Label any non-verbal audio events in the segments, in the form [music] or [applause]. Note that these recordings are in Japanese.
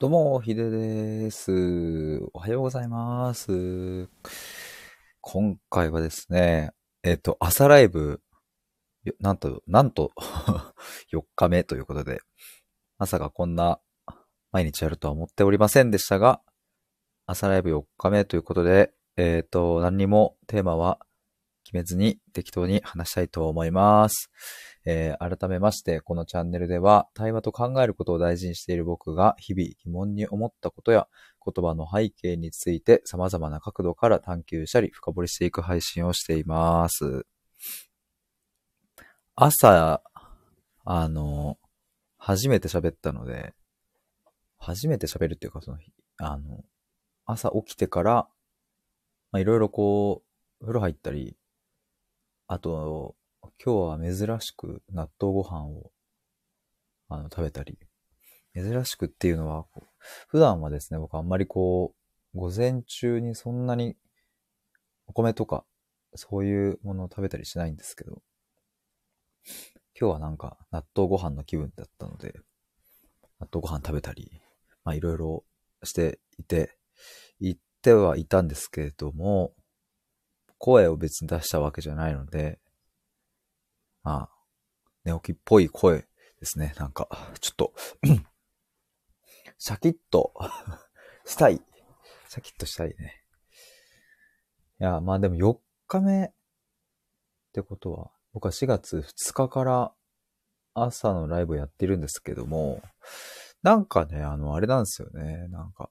どうも、ヒデです。おはようございます。今回はですね、えっと、朝ライブ、なんと、なんと、4日目ということで、朝がこんな毎日やるとは思っておりませんでしたが、朝ライブ4日目ということで、えっと、何にもテーマは決めずに適当に話したいと思います。えー改めまして、このチャンネルでは、対話と考えることを大事にしている僕が、日々疑問に思ったことや、言葉の背景について様々な角度から探求したり、深掘りしていく配信をしています。朝、あの、初めて喋ったので、初めて喋るっていうか、その、あの、朝起きてから、まあ、いろいろこう、風呂入ったり、あと、今日は珍しく納豆ご飯をあの食べたり。珍しくっていうのは、普段はですね、僕あんまりこう、午前中にそんなにお米とかそういうものを食べたりしないんですけど、今日はなんか納豆ご飯の気分だったので、納豆ご飯食べたり、まあいろいろしていて、言ってはいたんですけれども、声を別に出したわけじゃないので、まあ、寝起きっぽい声ですね。なんか、ちょっと、シャキッと [laughs] したい。シャキッとしたいね。いや、まあでも4日目ってことは、僕は4月2日から朝のライブやってるんですけども、なんかね、あの、あれなんですよね。なんか、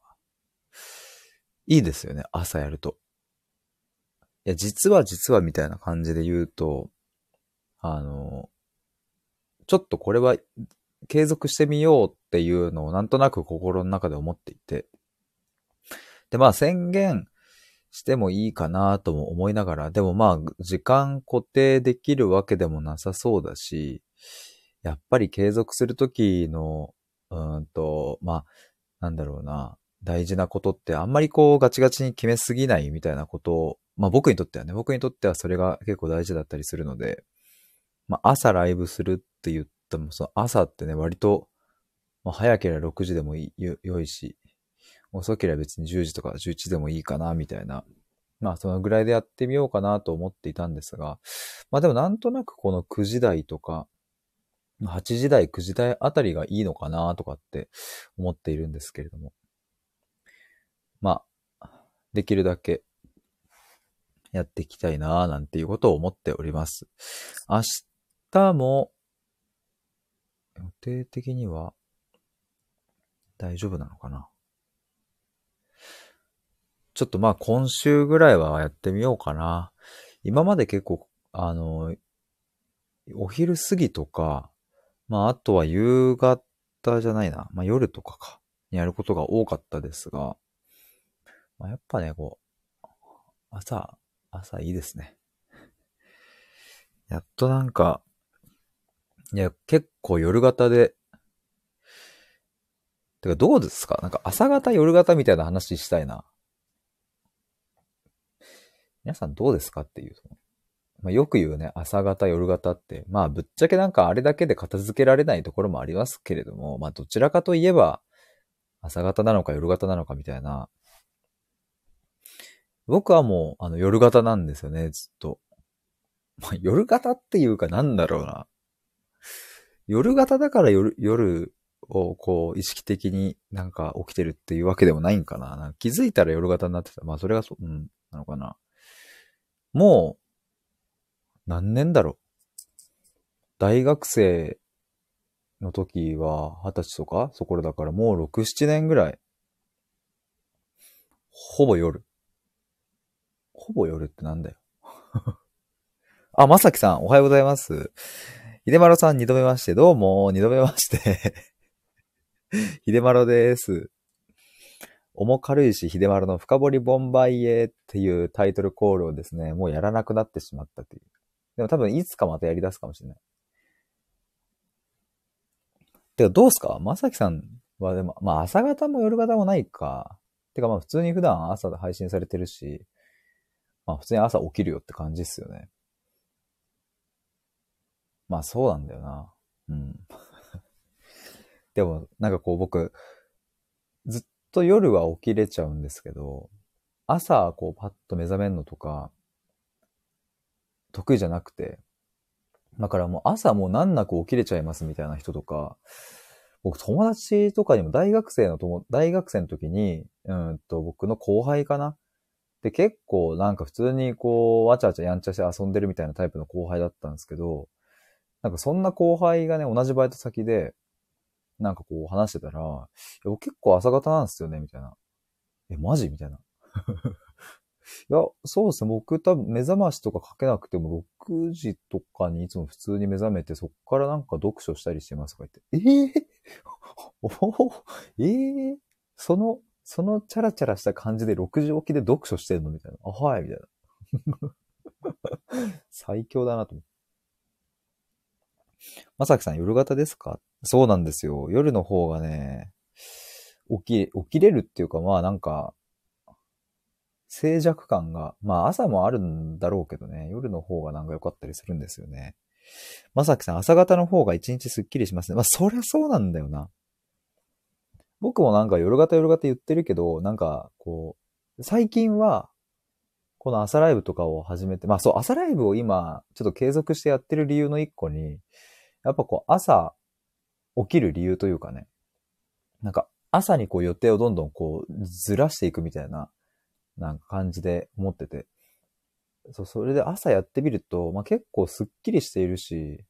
いいですよね。朝やると。いや、実は実はみたいな感じで言うと、あの、ちょっとこれは継続してみようっていうのをなんとなく心の中で思っていて。で、まあ宣言してもいいかなとも思いながら、でもまあ時間固定できるわけでもなさそうだし、やっぱり継続するときの、うんと、まあ、なんだろうな、大事なことってあんまりこうガチガチに決めすぎないみたいなことを、まあ僕にとってはね、僕にとってはそれが結構大事だったりするので、まあ、朝ライブするって言っても、その朝ってね、割と、まあ、早ければ6時でもいい良いし、遅ければ別に10時とか11時でもいいかな、みたいな。まあ、そのぐらいでやってみようかなと思っていたんですが、まあでもなんとなくこの9時台とか、8時台、9時台あたりがいいのかなとかって思っているんですけれども。まあ、できるだけやっていきたいななんていうことを思っております。明日も、予定的には大丈夫なのかな？ちょっとまあ今週ぐらいはやってみようかな。今まで結構、あの、お昼過ぎとか、まああとは夕方じゃないな。まあ夜とかか。にやることが多かったですが、まあやっぱね、こう、朝、朝いいですね。やっとなんか、いや、結構夜型で、てかどうですか？なんか朝型夜型みたいな話したいな。皆さんどうですかっていう。まあ、よく言うね、朝型夜型って、まあぶっちゃけなんかあれだけで片付けられないところもありますけれども、まあどちらかといえば、朝型なのか夜型なのかみたいな。僕はもう、あの夜型なんですよね、ずっと。まあ、夜型っていうかなんだろうな。夜型だから夜、夜をこう意識的になんか起きてるっていうわけでもないんかな。なんか気づいたら夜型になってた。まあそれがそう、うん、なのかな。もう、何年だろう。大学生の時は二十歳とかそこらだからもう6、7年ぐらい。ほぼ夜。ほぼ夜ってなんだよ。[laughs] あ、まさきさん、おはようございます。ひでまろさん、二度目まして、どうも、二度目まして。ひでまろです。重軽石ひでまろの深掘りボンバイエっていうタイトルコールをですね、もうやらなくなってしまったという。でも多分いつかまたやり出すかもしれない。てか、どうすか？まさきさんはでも、まあ朝方も夜方もないか。てかまあ普通に普段朝で配信されてるし、まあ普通に朝起きるよって感じっすよね。まあそうなんだよな。うん。[laughs] でも、なんかこう僕、ずっと夜は起きれちゃうんですけど、朝、こう、パッと目覚めるのとか、得意じゃなくて、だからもう朝もう難なく起きれちゃいますみたいな人とか、僕友達とかにも大学生の友、大学生の時に、うんと僕の後輩かなで結構なんか普通にこう、わちゃわちゃやんちゃして遊んでるみたいなタイプの後輩だったんですけど、なんかそんな後輩がね、同じバイト先で、なんかこう話してたら、いや結構朝方なんですよね、みたいな。え、マジ？みたいな。[laughs] いや、そうですね。僕多分目覚ましとかかけなくても6時とかにいつも普通に目覚めて、そっからなんか読書したりしてますとか言って、ええー、[laughs] おええー、その、そのチャラチャラした感じで6時起きで読書してんの？みたいな。あ、はい、みたいな。[laughs] 最強だなと思って。まさきさん夜型ですか？そうなんですよ。夜の方がね、起き、起きれるっていうか、まあなんか、静寂感が、まあ朝もあるんだろうけどね、夜の方がなんか良かったりするんですよね。まさきさん、朝方の方が一日スッキリしますね。まあそりゃそうなんだよな。僕もなんか夜型夜型言ってるけど、なんかこう、最近は、この朝ライブとかを始めて、まあそう、朝ライブを今、ちょっと継続してやってる理由の一個に、やっぱこう朝起きる理由というかね、なんか朝にこう予定をどんどんこうずらしていくみたいななんか感じで思ってて。そう、それで朝やってみると、まあ、結構スッキリしているし、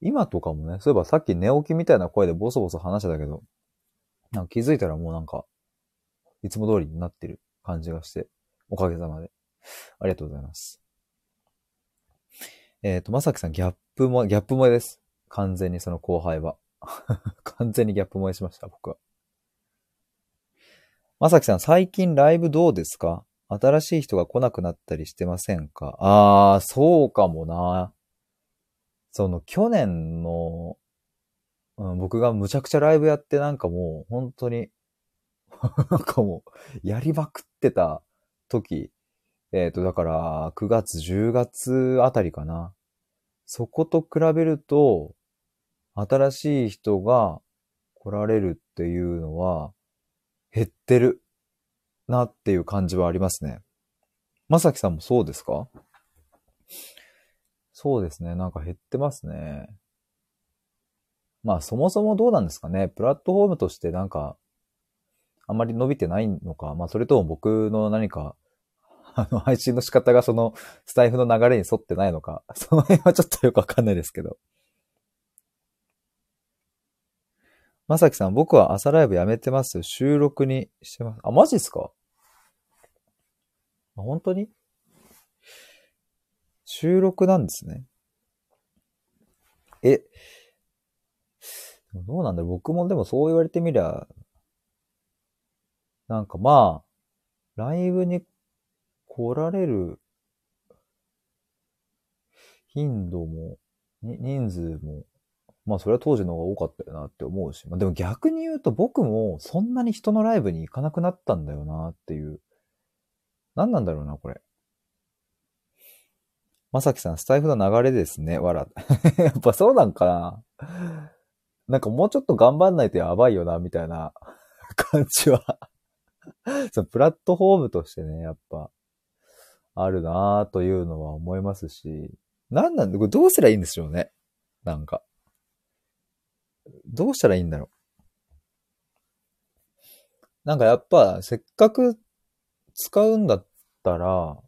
今とかもね、そういえばさっき寝起きみたいな声でボソボソ話してたけど、なんか気づいたらもうなんか、いつも通りになってる感じがして、おかげさまで。ありがとうございます。えっ、ー、と、まさきさん、ギャップも、ギャップ萌えです。完全にその後輩は。[laughs] 完全にギャップ萌えしました、僕は。まさきさん、最近ライブどうですか？新しい人が来なくなったりしてませんか？あー、そうかもな。その、去年の、うん、僕がむちゃくちゃライブやってなんかもう、本当に [laughs] なんかもう、やりまくってた時、えっ、ー、と、だから、9月、10月あたりかな。そこと比べると、新しい人が来られるっていうのは、減ってるなっていう感じはありますね。まさきさんもそうですか？そうですね。なんか減ってますね。まあそもそもどうなんですかね。プラットフォームとしてなんか、あまり伸びてないのか。まあそれとも僕の何か、あの配信の仕方がそのスタイフの流れに沿ってないのか。[laughs] その辺はちょっとよくわかんないですけど。まさきさん、僕は朝ライブやめてます。収録にしてます。あ、マジっすか？本当に？収録なんですね。え、どうなんだろう僕もでもそう言われてみりゃ、なんかまあ、ライブに来られる頻度も、人数もまあそれは当時の方が多かったよなって思うし、まあでも逆に言うと僕もそんなに人のライブに行かなくなったんだよなっていう。何なんだろうな、これ。まさきさん、スタイフの流れですね。わら。[laughs] やっぱそうなんかな。なんかもうちょっと頑張んないとやばいよな、みたいな感じはそのプラットフォームとしてね、やっぱ、あるなぁというのは思いますし、なんなんで、これどうすりゃいいんでしょうね。なんか。どうしたらいいんだろう。なんかやっぱ、せっかく使うんだったら、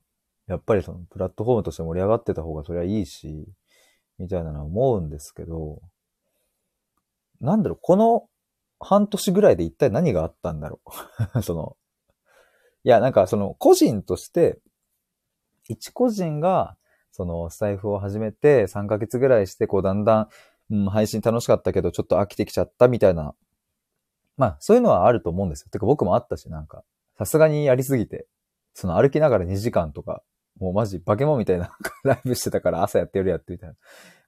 やっぱりそのプラットフォームとして盛り上がってた方がそれはいいし、みたいなのは思うんですけど、なんだろう、この半年ぐらいで一体何があったんだろう。[laughs] その、いや、なんかその個人として、一個人が、そのスタイフを始めて3ヶ月ぐらいして、こうだんだんうん、配信楽しかったけど、ちょっと飽きてきちゃったみたいな。まあ、そういうのはあると思うんですよ。てか僕もあったし、なんか、さすがにやりすぎて、その歩きながら2時間とか、もうマジ化け物みたいなライブしてたから朝やって夜やってみたいな。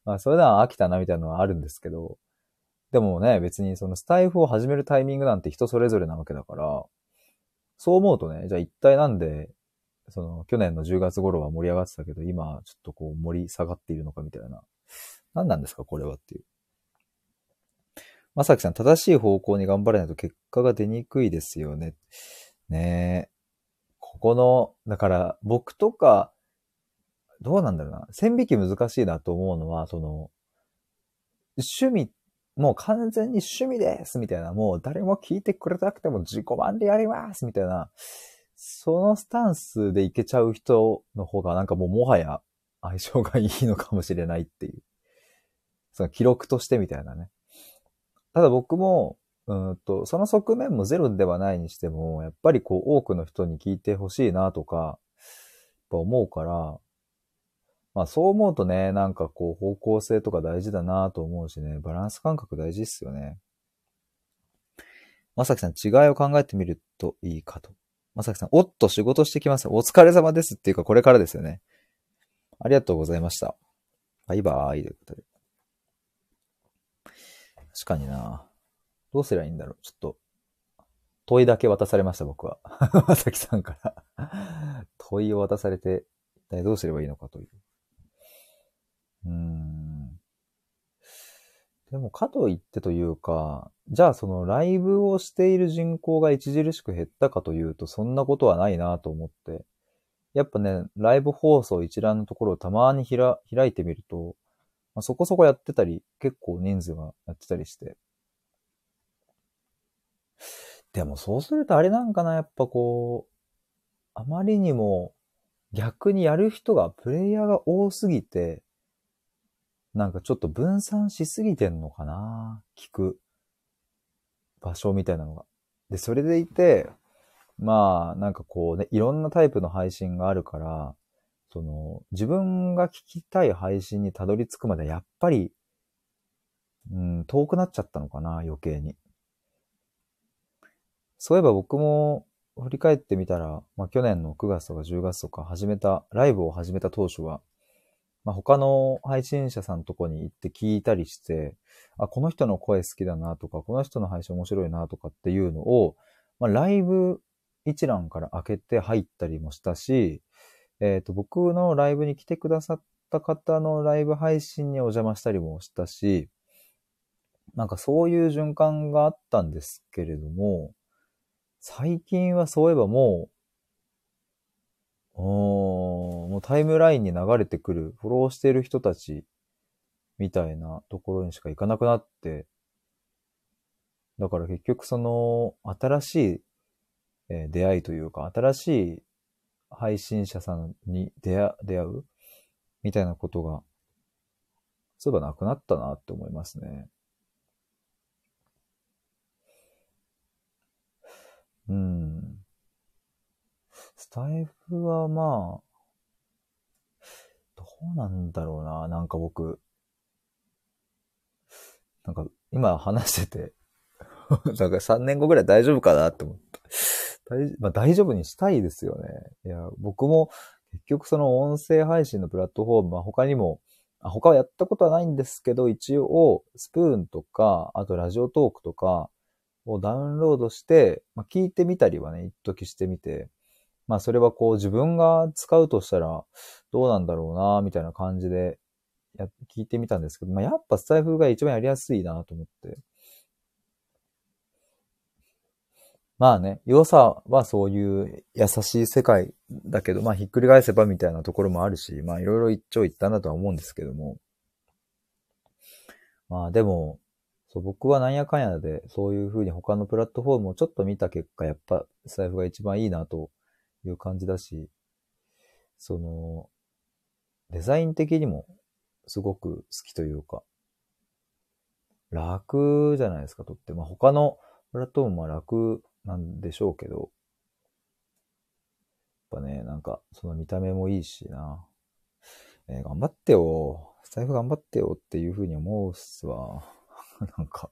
まあ、それでは飽きたなみたいなのはあるんですけど、でもね、別にそのスタイフを始めるタイミングなんて人それぞれなわけだから、そう思うとね、じゃあ一体なんで、その去年の10月頃は盛り上がってたけど、今ちょっとこう盛り下がっているのかみたいな何なんですかこれはっていう。まさきさん、正しい方向に頑張らないと結果が出にくいですよね。ねえ。ここの、だから僕とか、どうなんだろうな。線引き難しいなと思うのは、その、趣味、もう完全に趣味ですみたいな、もう誰も聞いてくれなくても自己満でやりますみたいな、そのスタンスでいけちゃう人の方がなんかもうもはや相性がいいのかもしれないっていう。その記録としてみたいなね。ただ僕も、うんと、その側面もゼロではないにしても、やっぱりこう多くの人に聞いてほしいなとか、やっぱ思うから、まあそう思うとね、なんかこう方向性とか大事だなと思うしね、バランス感覚大事っすよね。まさきさん、違いを考えてみるといいかと。まさきさん、おっと仕事してきます。お疲れ様ですっていうか、これからですよね。ありがとうございました。バイバーイということで。確かになどうすりゃいいんだろう。ちょっと、問いだけ渡されました、僕は。[laughs] まさきさんから問いを渡されて、一体どうすればいいのかという。うーん。でも、かといってというか、じゃあそのライブをしている人口が著しく減ったかというと、そんなことはないなと思って。やっぱね、ライブ放送一覧のところをたまに開いてみると、まあ、そこそこやってたり、結構人数がやってたりして。でもそうするとあれなんかな、やっぱこう、あまりにも逆にやる人が、プレイヤーが多すぎて、なんかちょっと分散しすぎてんのかな？聞く場所みたいなのが。で、それでいて、まあ、なんかこうね、いろんなタイプの配信があるから、その、自分が聞きたい配信にたどり着くまでやっぱり、うん、遠くなっちゃったのかな、余計に。そういえば僕も振り返ってみたら、まあ去年の9月とか10月とか始めた、ライブを始めた当初は、まあ他の配信者さんとこに行って聞いたりして、あ、この人の声好きだなとか、この人の配信面白いなとかっていうのを、まあライブ一覧から開けて入ったりもしたし、えっ、ー、と、僕のライブに来てくださった方のライブ配信にお邪魔したりもしたし、なんかそういう循環があったんですけれども、最近はそういえばもう、おもうタイムラインに流れてくる、フォローしている人たちみたいなところにしか行かなくなって、だから結局その新しい出会いというか、新しい配信者さんに出会出会うみたいなことが、そういえばなくなったなって思いますね。うん。スタイフはまあ、どうなんだろうな。なんか僕、なんか今話してて [laughs] なんか3年後ぐらい大丈夫かなって思った。大,、まあ、大丈夫にしたいですよね。いや、僕も結局その音声配信のプラットフォームは他にも、あ他はやったことはないんですけど、一応、スプーンとか、あとラジオトークとかをダウンロードして、まあ、聞いてみたりはね、一時してみて、まあそれはこう自分が使うとしたらどうなんだろうな、みたいな感じでや聞いてみたんですけど、まあやっぱスタイフが一番やりやすいなと思って。まあね、良さはそういう優しい世界だけど、まあひっくり返せばみたいなところもあるし、まあいろいろ一長一短だとは思うんですけども。まあでも、そう僕はなんやかんやでそういうふうに他のプラットフォームをちょっと見た結果、やっぱ財布が一番いいなという感じだし、その、デザイン的にもすごく好きというか、楽じゃないですか、とって。まあ他のプラットフォームは楽なんでしょうけど、やっぱね、なんか、その見た目もいいしな。えー、頑張ってよ。スタイフ頑張ってよっていうふうに思うっすわ。[laughs] なんか、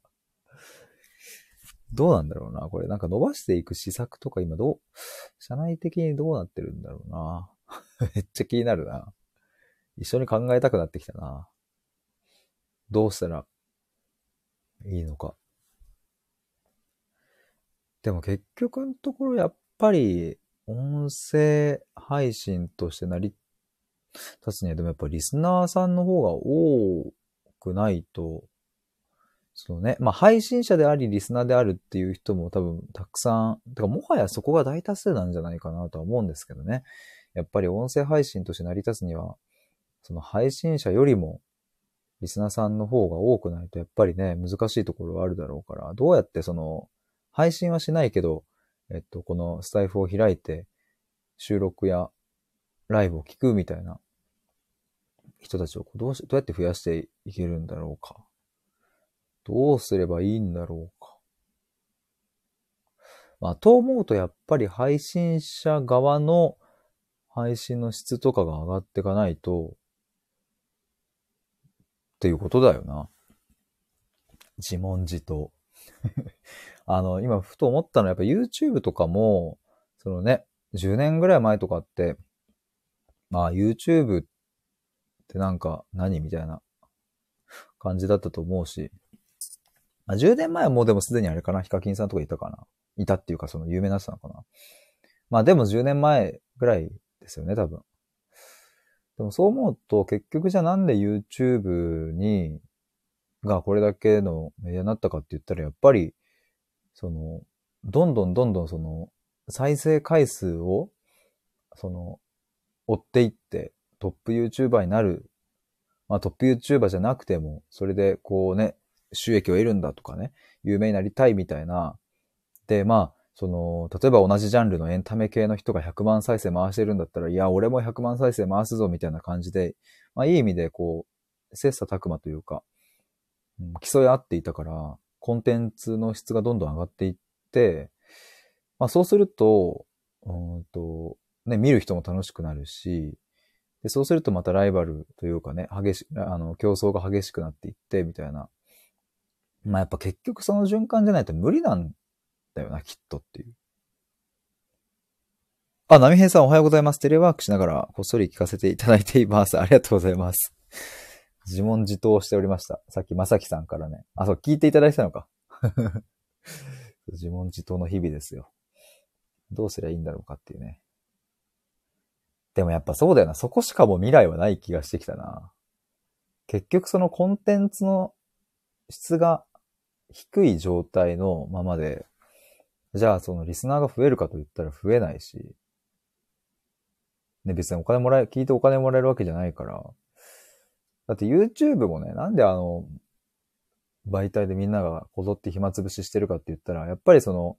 どうなんだろうな。これなんか伸ばしていく施策とか今どう、社内的にどうなってるんだろうな。[laughs] めっちゃ気になるな。一緒に考えたくなってきたな。どうしたらいいのか。でも結局のところやっぱり音声配信として成り立つにはでもやっぱリスナーさんの方が多くないとそのね、まあ配信者でありリスナーであるっていう人も多分たくさん、てかもはやそこが大多数なんじゃないかなとは思うんですけどね。やっぱり音声配信として成り立つには、その配信者よりもリスナーさんの方が多くないとやっぱりね、難しいところはあるだろうから、どうやってその、配信はしないけど、えっと、このスタイフを開いて、収録やライブを聞くみたいな人たちをどうし、どうやって増やしていけるんだろうか。どうすればいいんだろうか。まあ、と思うとやっぱり配信者側の配信の質とかが上がっていかないと、っていうことだよな。自問自答。[laughs] あの、今ふと思ったのはやっぱ YouTube とかも、そのね、10年ぐらい前とかって、まあ YouTube ってなんか何みたいな感じだったと思うし、あ、10年前はもうでもすでにあれかな、ヒカキンさんとかいたかな。いたっていうかその有名な人なのかな。まあでも10年前ぐらいですよね、多分。でもそう思うと結局じゃあなんで YouTube に、がこれだけのメディアになったかって言ったらやっぱり、その、どんどんどんどんその、再生回数を、その、追っていって、トップ YouTuber になる。まあトップ YouTuber じゃなくても、それでこうね、収益を得るんだとかね、有名になりたいみたいな。で、まあ、その、例えば同じジャンルのエンタメ系の人が100万再生回してるんだったら、いや、俺も100万再生回すぞみたいな感じで、まあいい意味でこう、切磋琢磨というか、うん、競い合っていたから、コンテンツの質がどんどん上がっていって、まあそうすると、うんと、ね、見る人も楽しくなるし、で、そうするとまたライバルというかね、激し、あの、競争が激しくなっていって、みたいな。まあやっぱ結局その循環じゃないと無理なんだよな、きっとっていう。あ、波平さんおはようございます。テレワークしながらこっそり聞かせていただいています。ありがとうございます。自問自答しておりました。さっきまさきさんからね。あ、そう、聞いていただいたのか。[laughs] 自問自答の日々ですよ。どうすりゃいいんだろうかっていうね。でもやっぱそうだよな。そこしかも未来はない気がしてきたな。結局そのコンテンツの質が低い状態のままで、じゃあそのリスナーが増えるかと言ったら増えないし、ね、別にお金もらえ、聞いてお金もらえるわけじゃないから。だって YouTube もね、なんであの、媒体でみんながこぞって暇つぶししてるかって言ったら、やっぱりその、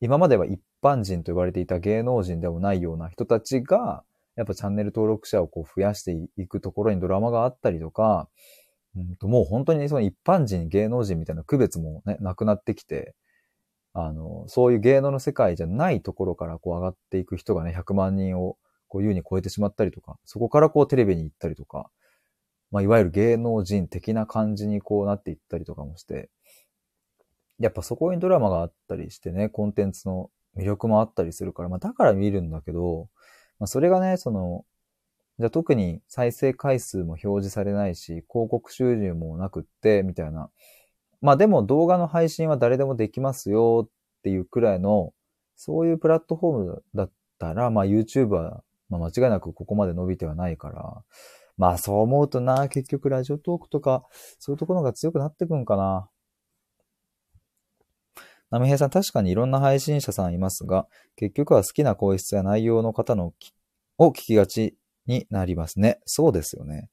今までは一般人と呼ばれていた芸能人でもないような人たちが、やっぱチャンネル登録者をこう増やしていくところにドラマがあったりとか、うんともう本当にその一般人、芸能人みたいな区別もね、なくなってきて、あの、そういう芸能の世界じゃないところからこう上がっていく人がね、100万人をこう優に超えてしまったりとか、そこからこうテレビに行ったりとか、まあ、いわゆる芸能人的な感じにこうなっていったりとかもして、やっぱそこにドラマがあったりしてね、コンテンツの魅力もあったりするから、まあだから見るんだけど、まあそれがね、その、じゃあ特に再生回数も表示されないし、広告収入もなくって、みたいな。まあでも動画の配信は誰でもできますよっていうくらいの、そういうプラットフォームだったら、まあ YouTube は、まあ、間違いなくここまで伸びてはないから、まあそう思うとな、結局ラジオトークとか、そういうところが強くなってくんかな。ナミヘイさん、確かにいろんな配信者さんいますが、結局は好きな声質や内容の方のを聞きがちになりますね。そうですよね。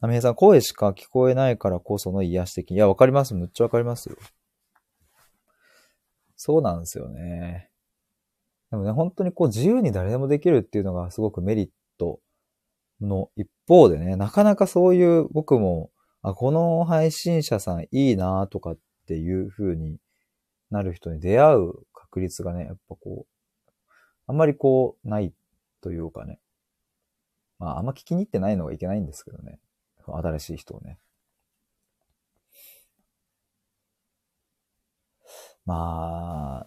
ナミヘさん、声しか聞こえないからこその癒し的。いや、わかります。むっちゃわかりますよ。そうなんですよね。でもね、本当にこう自由に誰でもできるっていうのがすごくメリットの一方でね、なかなかそういう僕も、あ、この配信者さんいいなとかっていう風になる人に出会う確率がね、やっぱこう、あんまりこう、ないというかね。まあ、あんま聞きに行ってないのがいけないんですけどね。新しい人をね。まあ、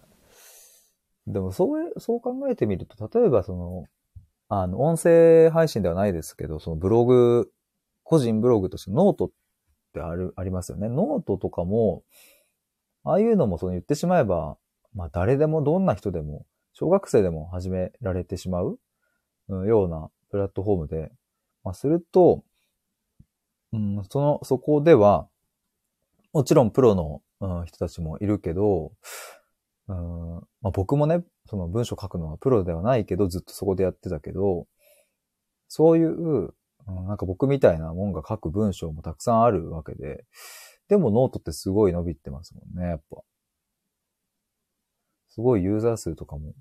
でもそう、そう考えてみると、例えばその、あの、音声配信ではないですけど、そのブログ、個人ブログとしてノートってある、ありますよね。ノートとかも、ああいうのもその言ってしまえば、まあ誰でもどんな人でも、小学生でも始められてしまうようなプラットフォームで、まあすると、うん、その、そこでは、もちろんプロの、うん、人たちもいるけど、うんまあ、僕もね、その文章書くのはプロではないけど、ずっとそこでやってたけど、そういう、うん、なんか僕みたいなもんが書く文章もたくさんあるわけで、でもノートってすごい伸びてますもんね、やっぱ。すごいユーザー数とかも。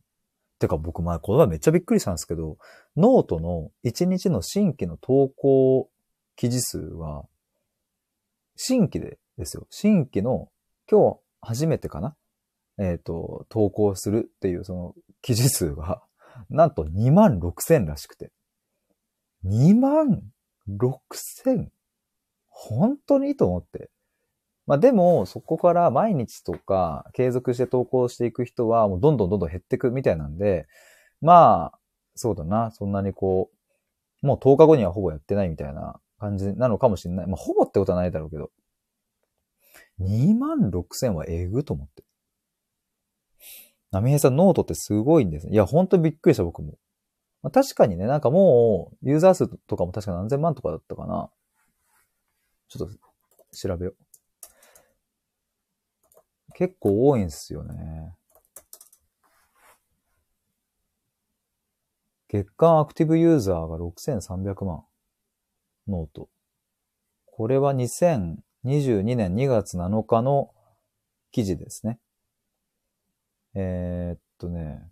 てか僕前、この前めっちゃびっくりしたんですけど、ノートの1日の新規の投稿記事数は、新規でですよ。新規の今日初めてかな？えっ、ー、と、投稿するっていうその記事数が、[laughs] なんと2万6千らしくて。2万6千？本当に？と思って。まあでも、そこから毎日とか継続して投稿していく人はもうどんどんどんどん減っていくみたいなんで、まあ、そうだな、そんなにこう、もう10日後にはほぼやってないみたいな感じなのかもしれない。まあほぼってことはないだろうけど。2万6千はえぐと思って。波平さん、ノートってすごいんですね。いや、ほんとびっくりした、僕も。まあ、確かにね、なんかもう、ユーザー数とかも確か何千万とかだったかな。ちょっと、調べよう。結構多いんですよね。月間アクティブユーザーが6300万。 note。これは2022年2月7日の記事ですね。えー、っとね。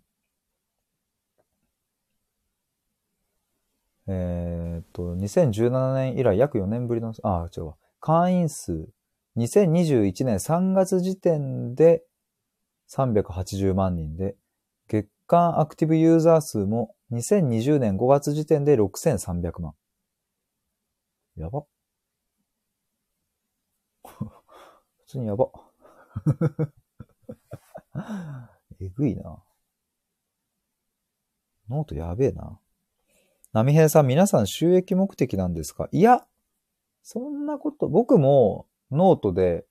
えー、っと、2017年以来約4年ぶりの、あ、違うわ。会員数、2021年3月時点で380万人で、月間アクティブユーザー数も2020年5月時点で6300万。やば。[laughs] 普通にやば。[laughs] えぐいな。ノートやべえな。波平さん、皆さん収益目的なんですか？いや、そんなこと、僕もノートで、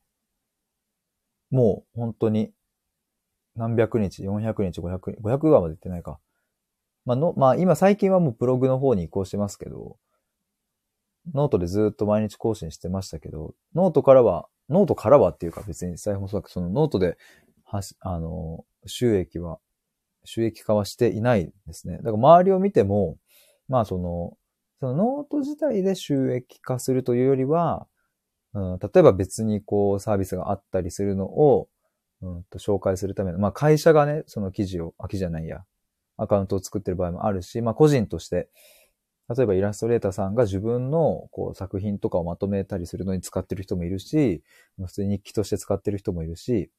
もう本当に何百日、400日、500、500話まで行ってないか。まあの、まあ今最近はもうブログの方に移行してますけど、ノートでずっと毎日更新してましたけど、ノートからは、ノートからはっていうか別にスタエフもそうだけど、そのノートで、はし、あの、収益は、収益化はしていないですね。だから周りを見ても、まあその、そのノート自体で収益化するというよりは、うん、例えば別にこうサービスがあったりするのを、うんと紹介するための、まあ会社がね、その記事を、あ、記事じゃないや、アカウントを作ってる場合もあるし、まあ個人として、例えばイラストレーターさんが自分のこう作品とかをまとめたりするのに使ってる人もいるし、普通に日記として使ってる人もいるし、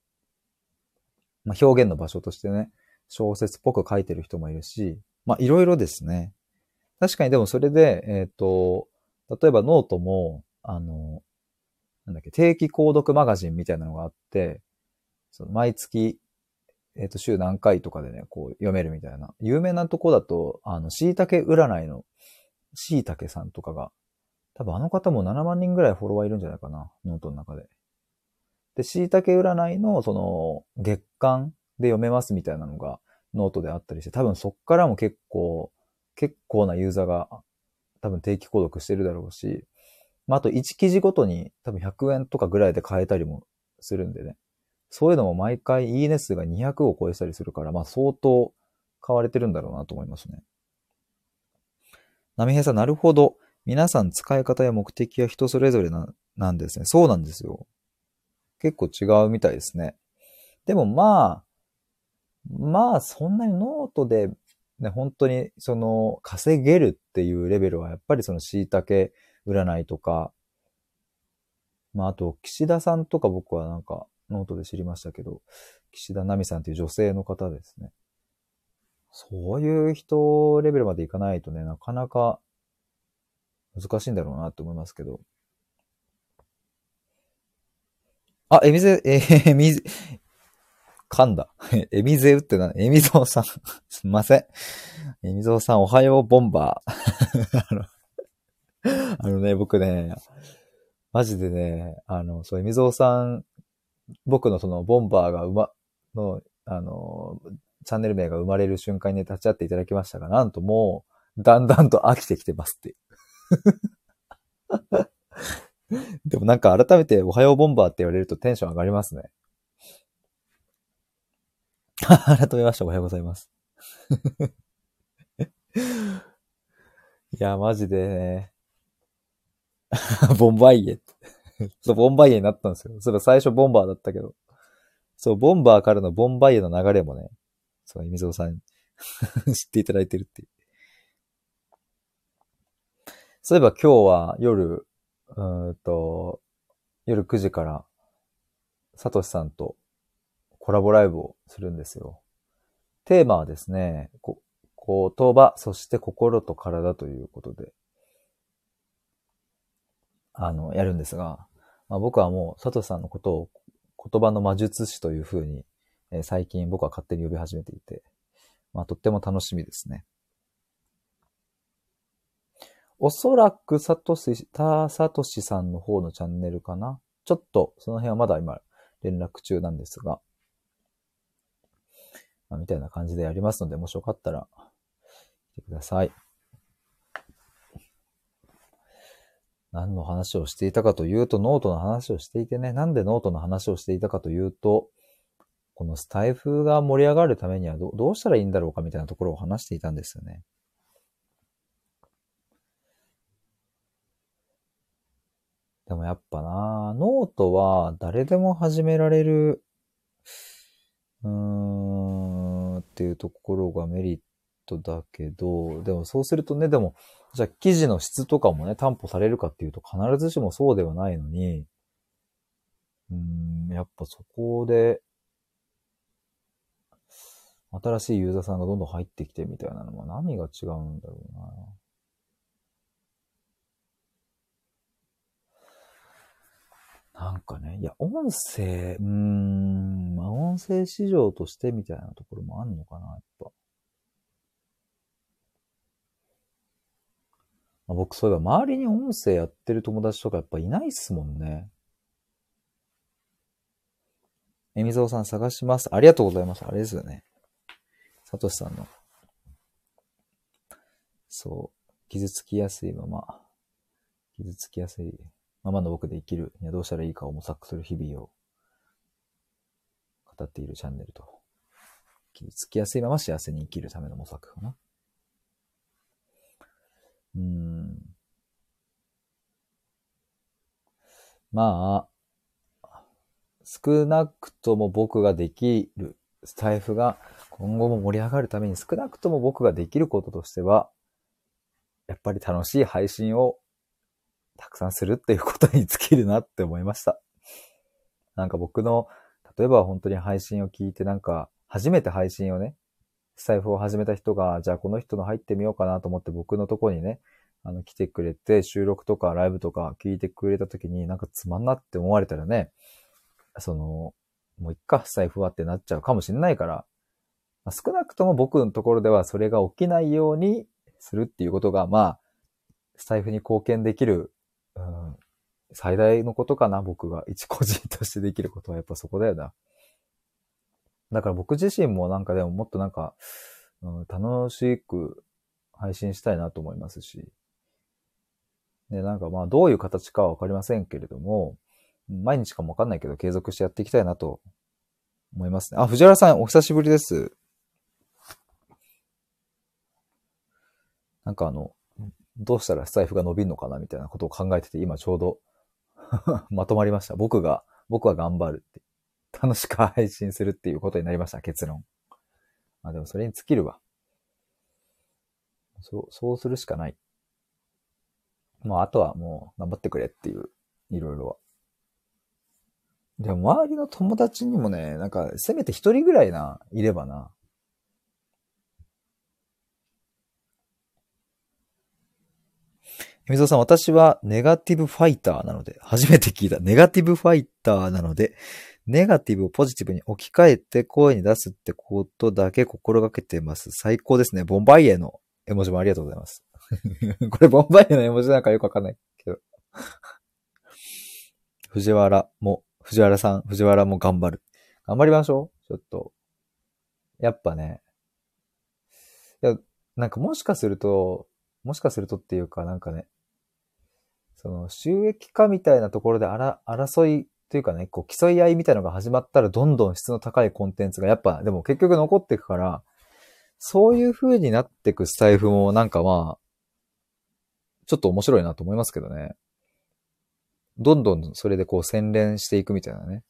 まあ、表現の場所としてね、小説っぽく書いてる人もいるし、まあいろいろですね。確かにでもそれで、えっ、ー、と、例えばノートも、あの、なんだっけ、定期購読マガジンみたいなのがあって、その毎月、えっ、ー、と、週何回とかでね、こう読めるみたいな。有名なとこだと、あの、椎茸占いの椎茸さんとかが、多分あの方も7万人ぐらいフォロワーいるんじゃないかな、ノートの中で。で、椎茸占いの、その、月間で読めますみたいなのがノートであったりして、多分そっからも結構、結構なユーザーが多分定期購読してるだろうし、まあ、あと1記事ごとに多分100円とかぐらいで買えたりもするんでね。そういうのも毎回いいね数が200を超えたりするから、まあ相当買われてるんだろうなと思いますね。波平さん、なるほど。皆さん使い方や目的は人それぞれななんですね。そうなんですよ。結構違うみたいですね。でもまあ、まあそんなにノートでね、本当にその稼げるっていうレベルはやっぱりその椎茸占いとか、まああと岸田さんとか僕はなんかノートで知りましたけど、岸田奈美さんっていう女性の方ですね。そういう人レベルまでいかないとね、なかなか難しいんだろうなって思いますけど。あ、えみぜ、えみぜ、噛んだ。えみぜうってな、えみぞうさん。すみません。えみぞうさん、おはよう、ボンバー。[laughs] [laughs] あの、ね、僕ね、マジでね、あの、そう、えみぞうさん、僕のその、ボンバーがうま、の、あの、チャンネル名が生まれる瞬間に立ち会っていただきましたが、なんともう、だんだんと飽きてきてますって。[laughs] でもなんか改めておはようボンバーって言われるとテンション上がりますね。[laughs] 改めましておはようございます。いや、マジでね。[laughs] ボンバイエって。そう、ボンバイエになったんですよ。そういえば最初ボンバーだったけど。そう、ボンバーからのボンバイエの流れもね、そう、みぞおさん [laughs] 知っていただいてるっていう。そういえば今日は夜、うーんと、夜9時から、サトシさんとコラボライブをするんですよ。テーマはですね、こ言葉、そして心と体ということで、あの、やるんですが、まあ、僕はもう、サトシさんのことを言葉の魔術師というふうに、えー最近僕は勝手に呼び始めていて、まあ、とっても楽しみですね。おそらくサトシ、た、サトシさんの方のチャンネルかな？ちょっと、その辺はまだ今、連絡中なんですが、まあ、みたいな感じでやりますので、もしよかったら、来てください。何の話をしていたかというと、ノートの話をしていてね、なんでノートの話をしていたかというと、このスタエフが盛り上がるためにはどどうしたらいいんだろうかみたいなところを話していたんですよね。でもやっぱな、ノートは誰でも始められる、うーん、っていうところがメリットだけど、でもそうするとね、でも、じゃあ記事の質とかもね、担保されるかっていうと必ずしもそうではないのに、うん、やっぱそこで、新しいユーザーさんがどんどん入ってきてみたいなのも何が違うんだろうな。なんかね、いや、音声、うーん、まあ、音声市場としてみたいなところもあんのかな、やっぱ。まあ、僕、そういえば周りに音声やってる友達とかやっぱいないっすもんね。えみぞうさん探します。ありがとうございます。あれですよね。さとしさんの。そう。傷つきやすいまま、傷つきやすいままの僕で生きるにはどうしたらいいかを模索する日々を語っているチャンネルと。傷つきやすいまま幸せに生きるための模索かな。うん。まあ、少なくとも僕ができるスタイフが今後も盛り上がるために少なくとも僕ができることとしては、やっぱり楽しい配信をたくさんするっていうことに尽きるなって思いました。なんか僕の、例えば本当に配信を聞いてなんか、初めて配信をね、スタイフを始めた人が、じゃあこの人の入ってみようかなと思って僕のとこにね、あの来てくれて、収録とかライブとか聞いてくれた時になんかつまんなって思われたらね、その、もういっか、スタイフはってなっちゃうかもしれないから、まあ少なくとも僕のところではそれが起きないようにするっていうことが、まあ、スタイフに貢献できる、うん、最大のことかな、僕が一個人としてできることはやっぱそこだよな。だから僕自身もなんかでももっとなんか、うん、楽しく配信したいなと思いますし、で、なんかまあどういう形かはわかりませんけれども、毎日かもわかんないけど継続してやっていきたいなと思いますね。あ、藤原さんお久しぶりです。なんかあの、どうしたらスタイフが伸びるのかなみたいなことを考えてて、今ちょうど [laughs] まとまりました。僕が、僕は頑張るって。楽しく配信するっていうことになりました、結論。まあでもそれに尽きるわ。そう、そうするしかない。もうあとはもう頑張ってくれっていう、いろいろは。でも周りの友達にもね、なんかせめて一人ぐらいな、いればな。みぞさん、私はネガティブファイターなので、初めて聞いた。ネガティブファイターなので、ネガティブをポジティブに置き換えて声に出すってことだけ心がけてます。最高ですね。ボンバイエの絵文字もありがとうございます。[laughs] これボンバイエの絵文字なんかよくわかんないけど。[laughs] 藤原も、藤原さん、藤原も頑張る。頑張りましょう。ちょっと。やっぱね。いや、なんかもしかすると、もしかするとっていうかなんかね、その収益化みたいなところで争いというかね、こう競い合いみたいなのが始まったらどんどん質の高いコンテンツがやっぱでも結局残っていくから、そういう風になっていくスタイフもなんかまあ、ちょっと面白いなと思いますけどね。どんどんそれでこう洗練していくみたいなね。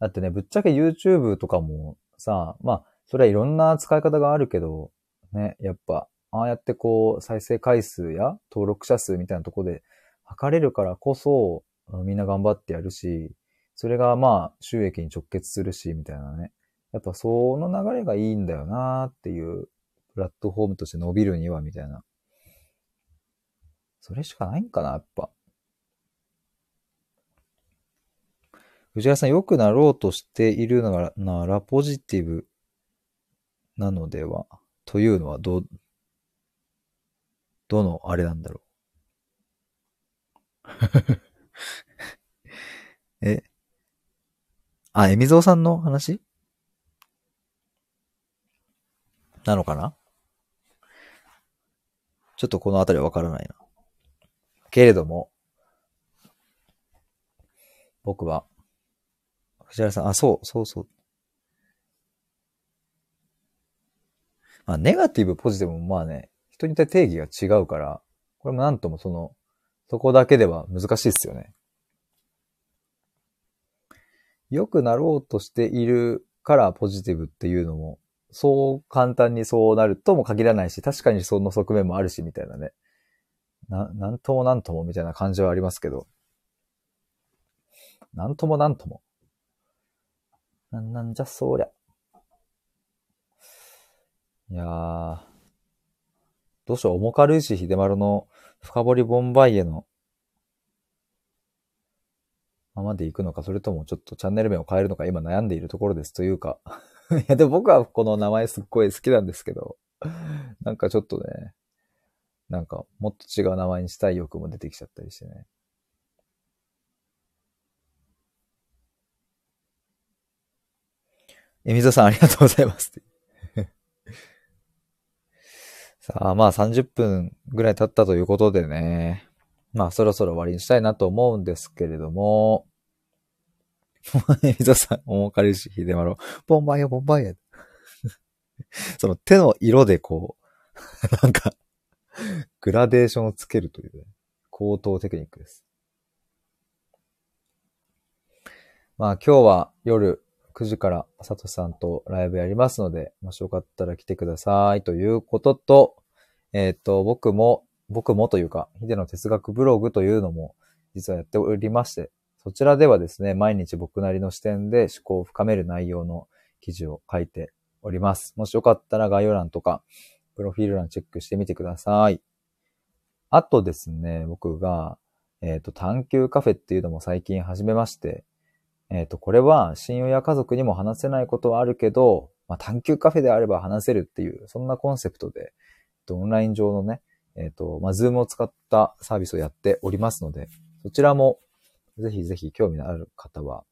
だってね、ぶっちゃけ YouTube とかもさ、まあ、それはいろんな使い方があるけど、ね、やっぱ、ああやってこう、再生回数や登録者数みたいなとこで測れるからこそ、みんな頑張ってやるし、それがまあ、収益に直結するし、みたいなね。やっぱその流れがいいんだよなっていう、プラットフォームとして伸びるには、みたいな。それしかないんかな、やっぱ。藤原さん、良くなろうとしているのがなら、ポジティブなのではというのは、ど、どのあれなんだろう。[laughs] え？あ、えみぞうさんの話？なのかな？ちょっとこのあたりはわからないな。けれども、僕は、藤原さん、あ、そう、そうそう。まあ、ネガティブ、ポジティブもまあね、人によって定義が違うから、これもなんともその、そこだけでは難しいですよね。良くなろうとしているからポジティブっていうのも、そう簡単にそうなるとも限らないし、確かにその側面もあるし、みたいなね。な、なんともなんともみたいな感じはありますけど。なんともなんとも。なん、なんじゃそりゃ。いやー。どうしよう、重軽石秀丸の深掘りボンバイエのままで行くのか、それともちょっとチャンネル名を変えるのか今悩んでいるところですというか [laughs] いや、でも僕はこの名前すっごい好きなんですけど、[laughs] なんかちょっとね、なんかもっと違う名前にしたい欲も出てきちゃったりしてね。え、みぞさんありがとうございます。さあ、まあ30分ぐらい経ったということでね。まあそろそろ終わりにしたいなと思うんですけれども。[laughs] えみさん、おもかりし、ひでまろ、ボンバイヤ、ボンバイヤ。[laughs] その手の色でこう、[laughs] なんか、グラデーションをつけるという、ね、高等テクニックです。まあ今日は夜9時からサトさんとライブやりますので、もしよかったら来てくださいということと、えっ、と、僕も、僕もというか、ヒデの哲学ブログというのも実はやっておりまして、そちらではですね、毎日僕なりの視点で思考を深める内容の記事を書いております。もしよかったら概要欄とか、プロフィール欄チェックしてみてください。あとですね、僕が、えっ、ー、と、探求カフェっていうのも最近始めまして、えっ、ー、と、これは親友や家族にも話せないことはあるけど、まあ、探求カフェであれば話せるっていう、そんなコンセプトで、とオンライン上のね、えっ、ー、と、まあ、 Zoom を使ったサービスをやっておりますので、そちらもぜひぜひ興味のある方は、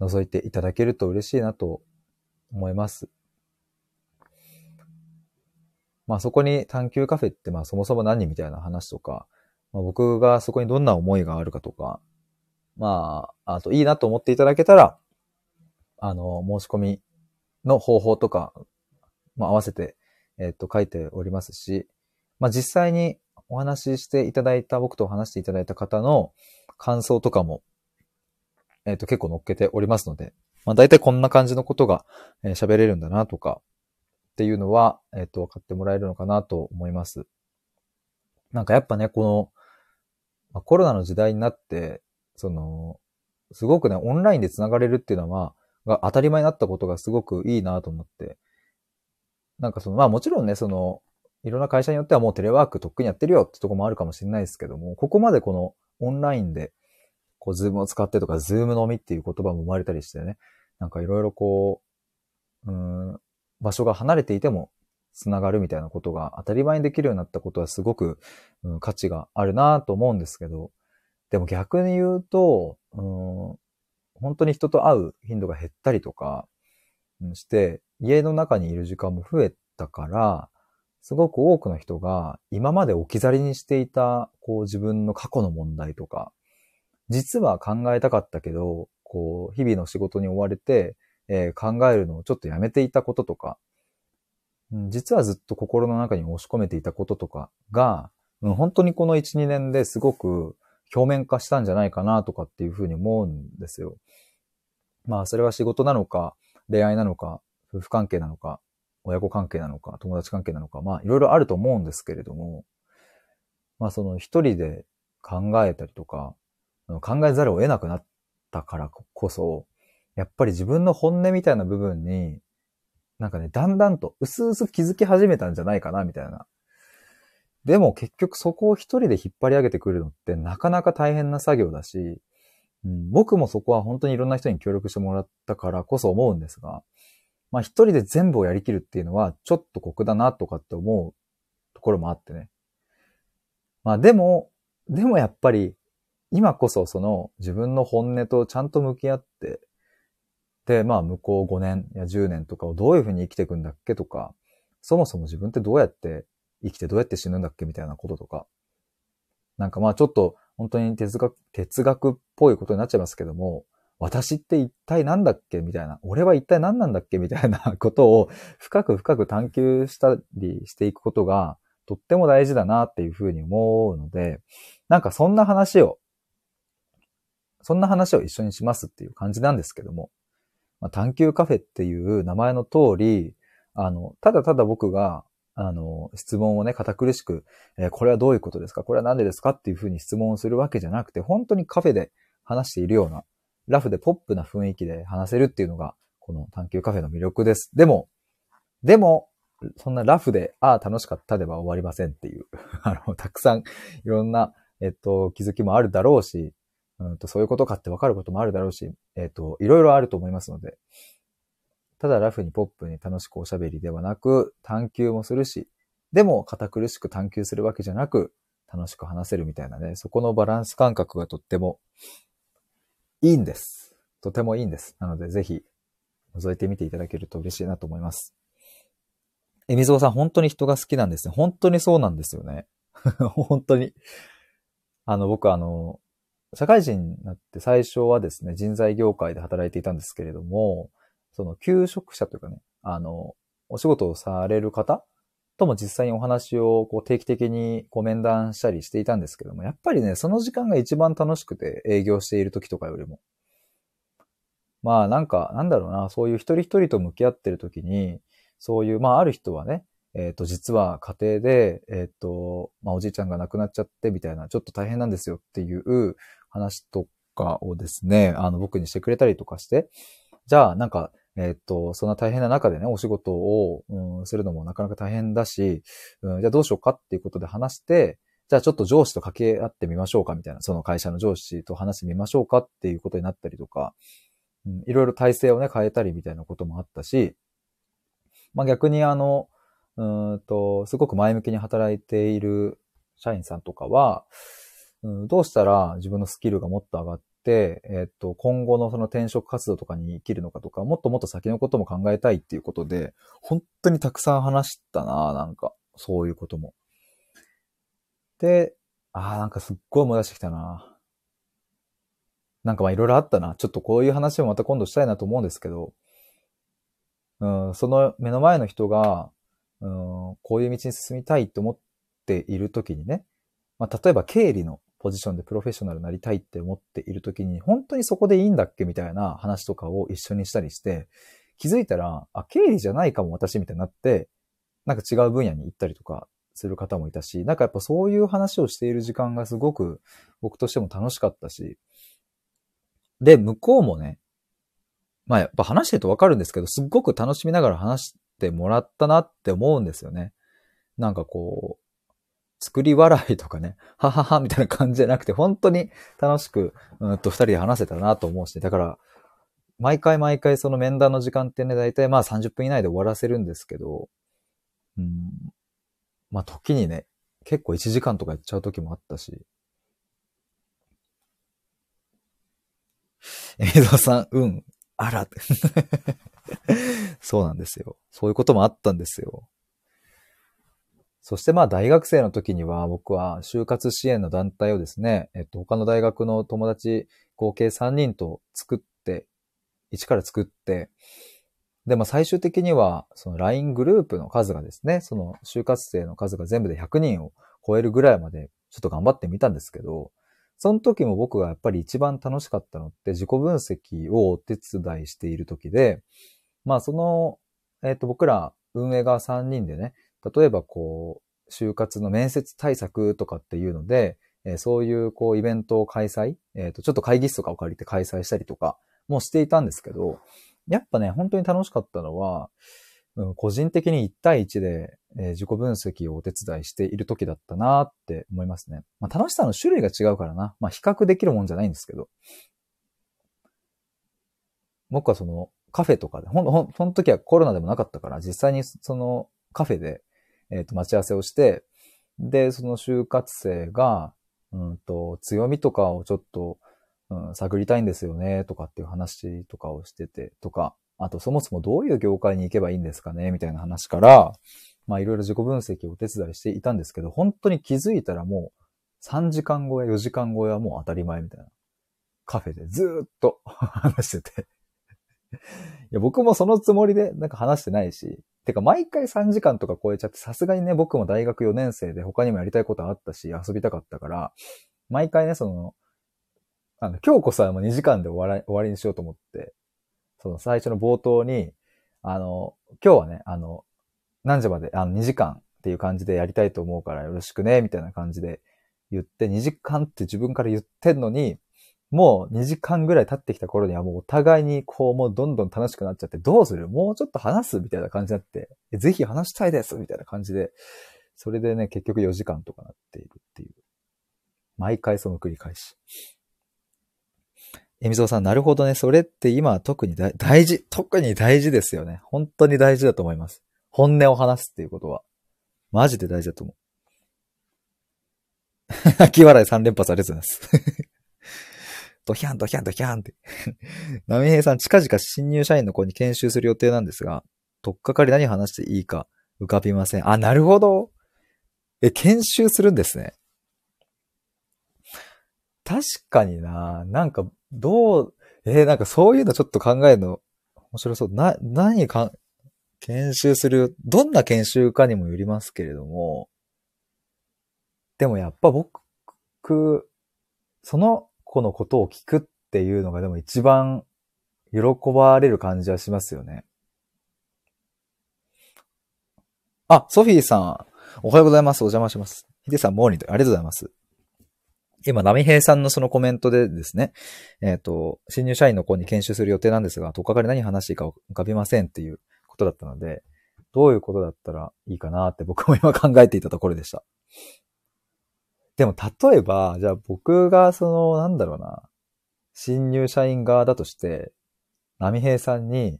覗いていただけると嬉しいなと思います。まあそこに探求カフェってまあそもそも何みたいな話とか、まあ、僕がそこにどんな思いがあるかとか、まあ、あといいなと思っていただけたら、あの、申し込みの方法とか、まあ合わせて、えっ、と書いておりますし、まあ実際にお話ししていただいた、僕と話していただいた方の感想とかも、えっ、と結構乗っけておりますので、まあ大体こんな感じのことが喋、えー、れるんだなとか、っていうのは、えっ、と、分かってもらえるのかなと思います。なんかやっぱね、この、まあ、コロナの時代になって、その、すごくね、オンラインで繋がれるっていうのは、が当たり前になったことがすごくいいなと思って。なんかその、まあもちろんね、その、いろんな会社によってはもうテレワークとっくにやってるよってとこもあるかもしれないですけども、ここまでこのオンラインで、こう、 Zoom を使ってとか、 Zoom 飲みっていう言葉も生まれたりしてね、なんかいろいろこう、うん、場所が離れていても繋がるみたいなことが当たり前にできるようになったことはすごく、うん、価値があるなと思うんですけど、でも逆に言うと、うん、本当に人と会う頻度が減ったりとかして、家の中にいる時間も増えたから、すごく多くの人が今まで置き去りにしていた、こう自分の過去の問題とか、実は考えたかったけど、こう、日々の仕事に追われて、えー、考えるのをちょっとやめていたこととか、実はずっと心の中に押し込めていたこととかが、本当にこの1、2年ですごく表面化したんじゃないかなとかっていうふうに思うんですよ。まあ、それは仕事なのか、恋愛なのか、夫婦関係なのか、親子関係なのか、友達関係なのか、まあ、いろいろあると思うんですけれども、まあ、その一人で考えたりとか、考えざるを得なくなったからこそ、やっぱり自分の本音みたいな部分に、なんかね、だんだんと、うすうす気づき始めたんじゃないかな、みたいな。でも結局そこを一人で引っ張り上げてくるのってなかなか大変な作業だし、うん、僕もそこは本当にいろんな人に協力してもらったからこそ思うんですが、まあ一人で全部をやりきるっていうのはちょっと酷だなとかって思うところもあってね。まあでも、でもやっぱり今こそその自分の本音とちゃんと向き合って、で、まあ向こう5年や10年とかをどういうふうに生きていくんだっけとか、そもそも自分ってどうやって生きてどうやって死ぬんだっけみたいなこととか。なんかまあちょっと本当に哲学、哲学っぽいことになっちゃいますけども、私って一体何だっけ？みたいな。俺は一体何なんだっけ？みたいな [laughs] ことを深く深く探求したりしていくことがとっても大事だなっていうふうに思うので、なんかそんな話を、そんな話を一緒にしますっていう感じなんですけども、まあ、探求カフェっていう名前の通り、あの、ただただ僕があの、質問をね、堅苦しく、えー、これはどういうことですか？これは何でですか？っていうふうに質問をするわけじゃなくて、本当にカフェで話しているような、ラフでポップな雰囲気で話せるっていうのが、この探求カフェの魅力です。でも、でも、そんなラフで、ああ、楽しかったでは終わりませんっていう、[laughs] あの、たくさんいろんな、えっと、気づきもあるだろうし、うんと、そういうことかってわかることもあるだろうし、えっと、いろいろあると思いますので、ただラフにポップに楽しくおしゃべりではなく、探求もするし、でも堅苦しく探求するわけじゃなく、楽しく話せるみたいなね、そこのバランス感覚がとってもいいんです。とてもいいんです。なのでぜひ覗いてみていただけると嬉しいなと思います。えみぞうさん、本当に人が好きなんですね。本当にそうなんですよね。[laughs] 本当に。あの、僕あの、社会人になって最初はですね、人材業界で働いていたんですけれども、その求職者というかね、あの、お仕事をされる方とも実際にお話をこう定期的にこう面談したりしていたんですけども、やっぱりね、その時間が一番楽しくて営業している時とかよりも。まあなんか、なんだろうな、そういう一人一人と向き合ってる時に、そういう、まあある人はね、えっ、ー、と、実は家庭で、えっ、ー、と、まあおじいちゃんが亡くなっちゃってみたいな、ちょっと大変なんですよっていう話とかをですね、あの僕にしてくれたりとかして、じゃあなんかえっと、そんな大変な中でね、お仕事を、うん、するのもなかなか大変だし、うん、じゃあどうしようかっていうことで話して、じゃあちょっと上司と掛け合ってみましょうかみたいな、その会社の上司と話してみましょうかっていうことになったりとか、うん、いろいろ体制をね、変えたりみたいなこともあったし、まあ逆にあの、うんと、すごく前向きに働いている社員さんとかは、うん、どうしたら自分のスキルがもっと上がっ、えっ、と、今後のその転職活動とかに生きるのかとか、もっともっと先のことも考えたいっていうことで、本当にたくさん話したななんか、そういうことも。で、ああ、なんかすっごい思い出してきたななんかまあいろいろあったな。ちょっとこういう話もまた今度したいなと思うんですけど、うん、その目の前の人が、うん、こういう道に進みたいと思っているときにね、まあ例えば経理のポジションでプロフェッショナルになりたいって思っているときに、本当にそこでいいんだっけみたいな話とかを一緒にしたりして、気づいたら、あ、経理じゃないかも私みたいになって、なんか違う分野に行ったりとかする方もいたし、なんかやっぱそういう話をしている時間がすごく僕としても楽しかったし、で、向こうもね、まあやっぱ話してるとわかるんですけど、すっごく楽しみながら話してもらったなって思うんですよね。なんかこう、作り笑いとかね、はははみたいな感じじゃなくて、本当に楽しく、うんと二人で話せたなと思うし、だから、毎回毎回その面談の時間ってね、だいたいまあ30分以内で終わらせるんですけど、うん、まあ時にね、結構1時間とかやっちゃう時もあったし。えみぞさん、うん、あら。[laughs] そうなんですよ。そういうこともあったんですよ。そしてまあ大学生の時には僕は就活支援の団体をですね、えっと他の大学の友達合計3人と作って、一から作って、で、まあ最終的にはその LINE グループの数がですね、その就活生の数が全部で100人を超えるぐらいまでちょっと頑張ってみたんですけど、その時も僕がやっぱり一番楽しかったのって自己分析をお手伝いしている時で、まあその、えっ、と僕ら運営側3人でね、例えばこう、就活の面接対策とかっていうので、えー、そういうこうイベントを開催、えっ、ー、と、ちょっと会議室とかを借りて開催したりとかもしていたんですけど、やっぱね、本当に楽しかったのは、うん、個人的に1対1で、えー、自己分析をお手伝いしている時だったなって思いますね。まあ楽しさの種類が違うからな。まあ比較できるもんじゃないんですけど。僕はそのカフェとかで、ほん、ほん、その時はコロナでもなかったから、実際にそのカフェで、えっ、ー、と、待ち合わせをして、で、その就活生が、うんと、強みとかをちょっと、うん、探りたいんですよね、とかっていう話とかをしてて、とか、あとそもそもどういう業界に行けばいいんですかね、みたいな話から、まあいろいろ自己分析をお手伝いしていたんですけど、本当に気づいたらもう3時間後や4時間後やもう当たり前みたいな。カフェでずーっと [laughs] 話してていや、僕もそのつもりでなんか話してないし、てか毎回3時間とか超えちゃって、さすがにね、僕も大学4年生で他にもやりたいことあったし、遊びたかったから、毎回ね、その、あの、今日こそはもう2時間で終わら終わりにしようと思って、その最初の冒頭に、あの、今日はね、あの、何時まで、あの、2時間っていう感じでやりたいと思うからよろしくね、みたいな感じで言って、2時間って自分から言ってんのに、もう2時間ぐらい経ってきた頃にはもうお互いにこうもうどんどん楽しくなっちゃってどうする？もうちょっと話すみたいな感じになって、ぜひ話したいですみたいな感じで、それでね、結局4時間とかなっているっていう。毎回その繰り返し。えみぞうさん、なるほどね。それって今は特に大事、特に大事ですよね。本当に大事だと思います。本音を話すっていうことは。マジで大事だと思う。泣き笑い3連発ありがとうございます。ドヒャンドヒャンドヒャンって。[laughs] ナミヘイさん、近々新入社員の子に研修する予定なんですが、とっかかり何話していいか浮かびません。あ、なるほど。え、研修するんですね。確かにななんか、どう、えー、なんかそういうのちょっと考えるの面白そう。な、何か、研修する、どんな研修かにもよりますけれども、でもやっぱ僕、その子のことを聞くっていうのがでも一番喜ばれる感じはしますよね。あ、ソフィーさん、おはようございます。お邪魔します。ヒデさん、モーニング、ありがとうございます。今、ナミヘイさんのそのコメントでですね、えっ、ー、と、新入社員の子に研修する予定なんですが、とっかかり何話していいか浮かびませんっていうことだったので、どういうことだったらいいかなって僕も今考えていたところでした。でも、例えば、じゃあ僕がその、なんだろうな、新入社員側だとして、波平さんに、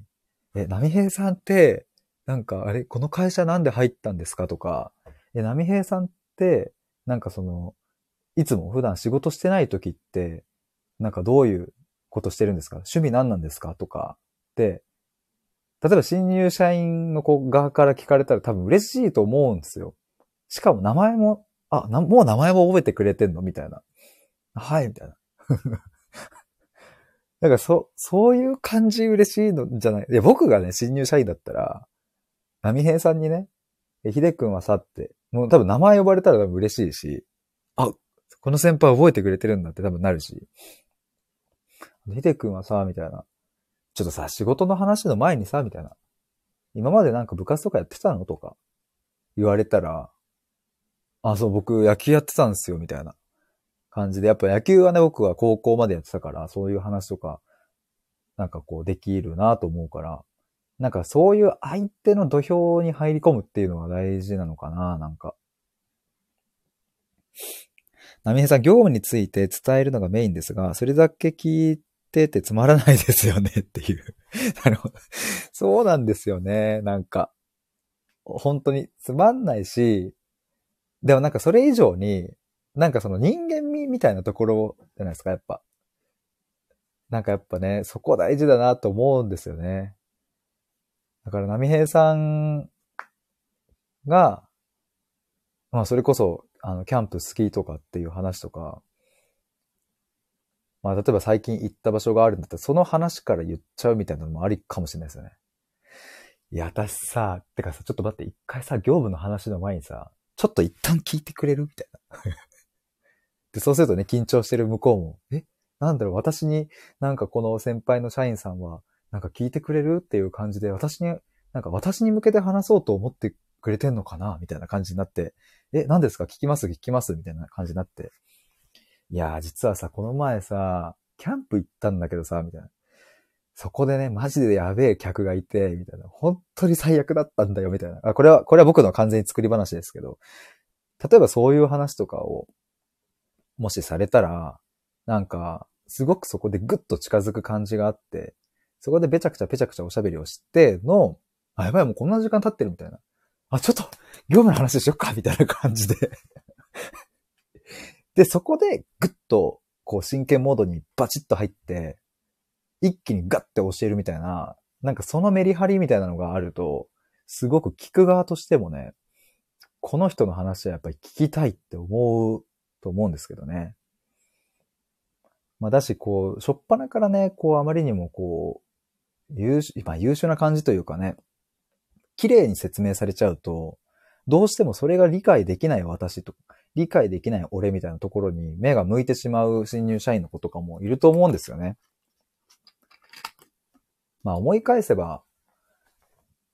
え、波平さんって、なんか、あれ、この会社なんで入ったんですかとか、え、波平さんって、なんかその、いつも普段仕事してない時って、なんかどういうことしてるんですか？趣味何なんですか？とか、で、例えば新入社員の子側から聞かれたら多分嬉しいと思うんですよ。しかも名前もあ、な、もう名前も覚えてくれてんの？みたいな。はい、みたいな。[laughs] なんかそ、そういう感じ嬉しいのじゃない？いや、僕がね、新入社員だったら、波平さんにね、え、ひでくんはさって、もう多分名前呼ばれたら多分嬉しいし、あ、この先輩覚えてくれてるんだって多分なるし、ひでくんはさ、みたいな。ちょっとさ、仕事の話の前にさ、みたいな。今までなんか部活とかやってたの？とか言われたら、あ、そう、僕野球やってたんですよ、みたいな感じで。やっぱ野球はね、僕は高校までやってたから、そういう話とか、なんかこうできるなと思うから、なんかそういう相手の土俵に入り込むっていうのが大事なのかな、なんか。なみへさん、業務について伝えるのがメインですが、それだけ聞いててつまらないですよねっていう。[laughs] なるほど。そうなんですよね。なんか、本当につまんないし、でもなんかそれ以上に、なんかその人間味みたいなところじゃないですか、やっぱ。なんかやっぱね、そこ大事だなと思うんですよね。だから、波平さんが、まあそれこそ、あの、キャンプ好きとかっていう話とか、まあ例えば最近行った場所があるんだったら、その話から言っちゃうみたいなのもありかもしれないですよね。いや、私さ、てかさ、ちょっと待って、一回さ、業務の話の前にさ、ちょっと一旦聞いてくれる？みたいな。[laughs] で、そうするとね、緊張してる向こうも、え、なんだろう、私に、なんかこの先輩の社員さんは、なんか聞いてくれる？っていう感じで、私に、なんか私に向けて話そうと思ってくれてんのかな？みたいな感じになって、え、何ですか？聞きます？聞きます？みたいな感じになって。いやー、実はさ、この前さ、キャンプ行ったんだけどさ、みたいな。そこでね、マジでやべえ客がいて、みたいな。本当に最悪だったんだよ、みたいな。あ、これは、これは僕の完全に作り話ですけど、例えばそういう話とかを、もしされたら、なんか、すごくそこでぐっと近づく感じがあって、そこでべちゃくちゃぺちゃくちゃおしゃべりをしての、あ、やばい、もうこんな時間経ってるみたいな。あ、ちょっと、業務の話しよっか、みたいな感じでで、そこでぐっと、こう真剣モードにバチッと入って、一気にガッて教えるみたいな、なんかそのメリハリみたいなのがあると、すごく聞く側としてもね、この人の話はやっぱり聞きたいって思うと思うんですけどね。まあだし、こう、しょっぱなからね、こうあまりにもこう、優秀、まあ優秀な感じというかね、綺麗に説明されちゃうと、どうしてもそれが理解できない私と、理解できない俺みたいなところに目が向いてしまう新入社員の子とかもいると思うんですよね。まあ思い返せば、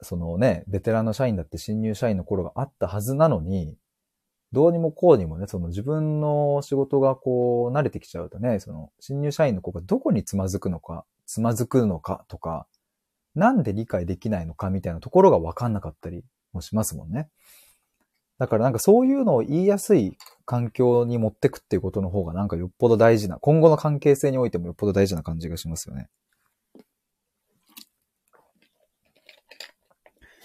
そのね、ベテランの社員だって新入社員の頃があったはずなのに、どうにもこうにもね、その自分の仕事がこう慣れてきちゃうとね、その新入社員の子がどこにつまずくのか、つまずくのかとか、なんで理解できないのかみたいなところがわかんなかったりもしますもんね。だからなんかそういうのを言いやすい環境に持ってくっていうことの方がなんかよっぽど大事な、今後の関係性においてもよっぽど大事な感じがしますよね。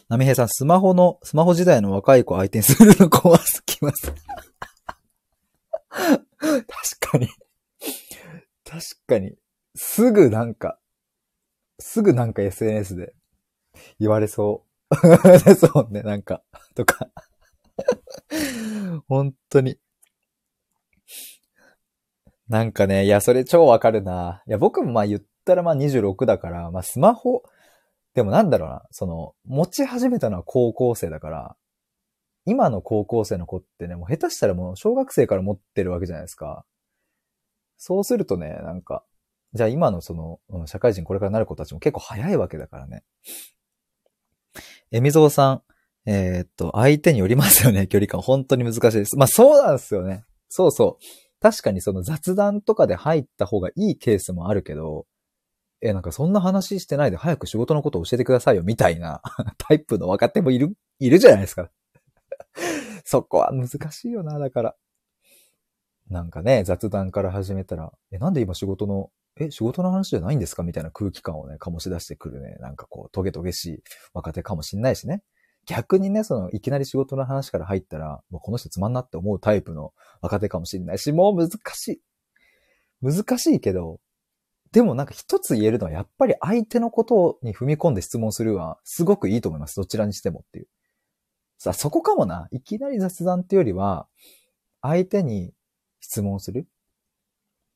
なみへいさん、スマホの、スマホ時代の若い子相手にするの怖すぎます。確かに。確かに。すぐなんか、すぐなんか SNS で言われそう。[laughs] そうね、なんか、とか。本当に。なんかね、いや、それ超わかるな。いや、僕もまあ言ったらまあ26だから、まあスマホ、でもなんだろうな、その、持ち始めたのは高校生だから、今の高校生の子ってね、もう下手したらもう小学生から持ってるわけじゃないですか。そうするとね、なんか、じゃあ今のその、うん、社会人これからなる子たちも結構早いわけだからね。えみぞうさん、えー、っと、相手によりますよね、距離感。本当に難しいです。まあそうなんですよね。そうそう。確かにその雑談とかで入った方がいいケースもあるけど、え、なんかそんな話してないで早く仕事のことを教えてくださいよ、みたいな [laughs] タイプの若手もいる、いるじゃないですか。[laughs] そこは難しいよな、だから。なんかね、雑談から始めたら、え、なんで今仕事のえ、仕事の話じゃないんですかみたいな空気感をね、醸し出してくるね、なんかこう、トゲトゲしい若手かもしんないしね。逆にね、その、いきなり仕事の話から入ったら、もうこの人つまんなって思うタイプの若手かもしんないし、もう難しい。難しいけど、でもなんか一つ言えるのは、やっぱり相手のことに踏み込んで質問するは、すごくいいと思います。どちらにしてもっていう。さあ、そこかもな。いきなり雑談っていうよりは、相手に質問する。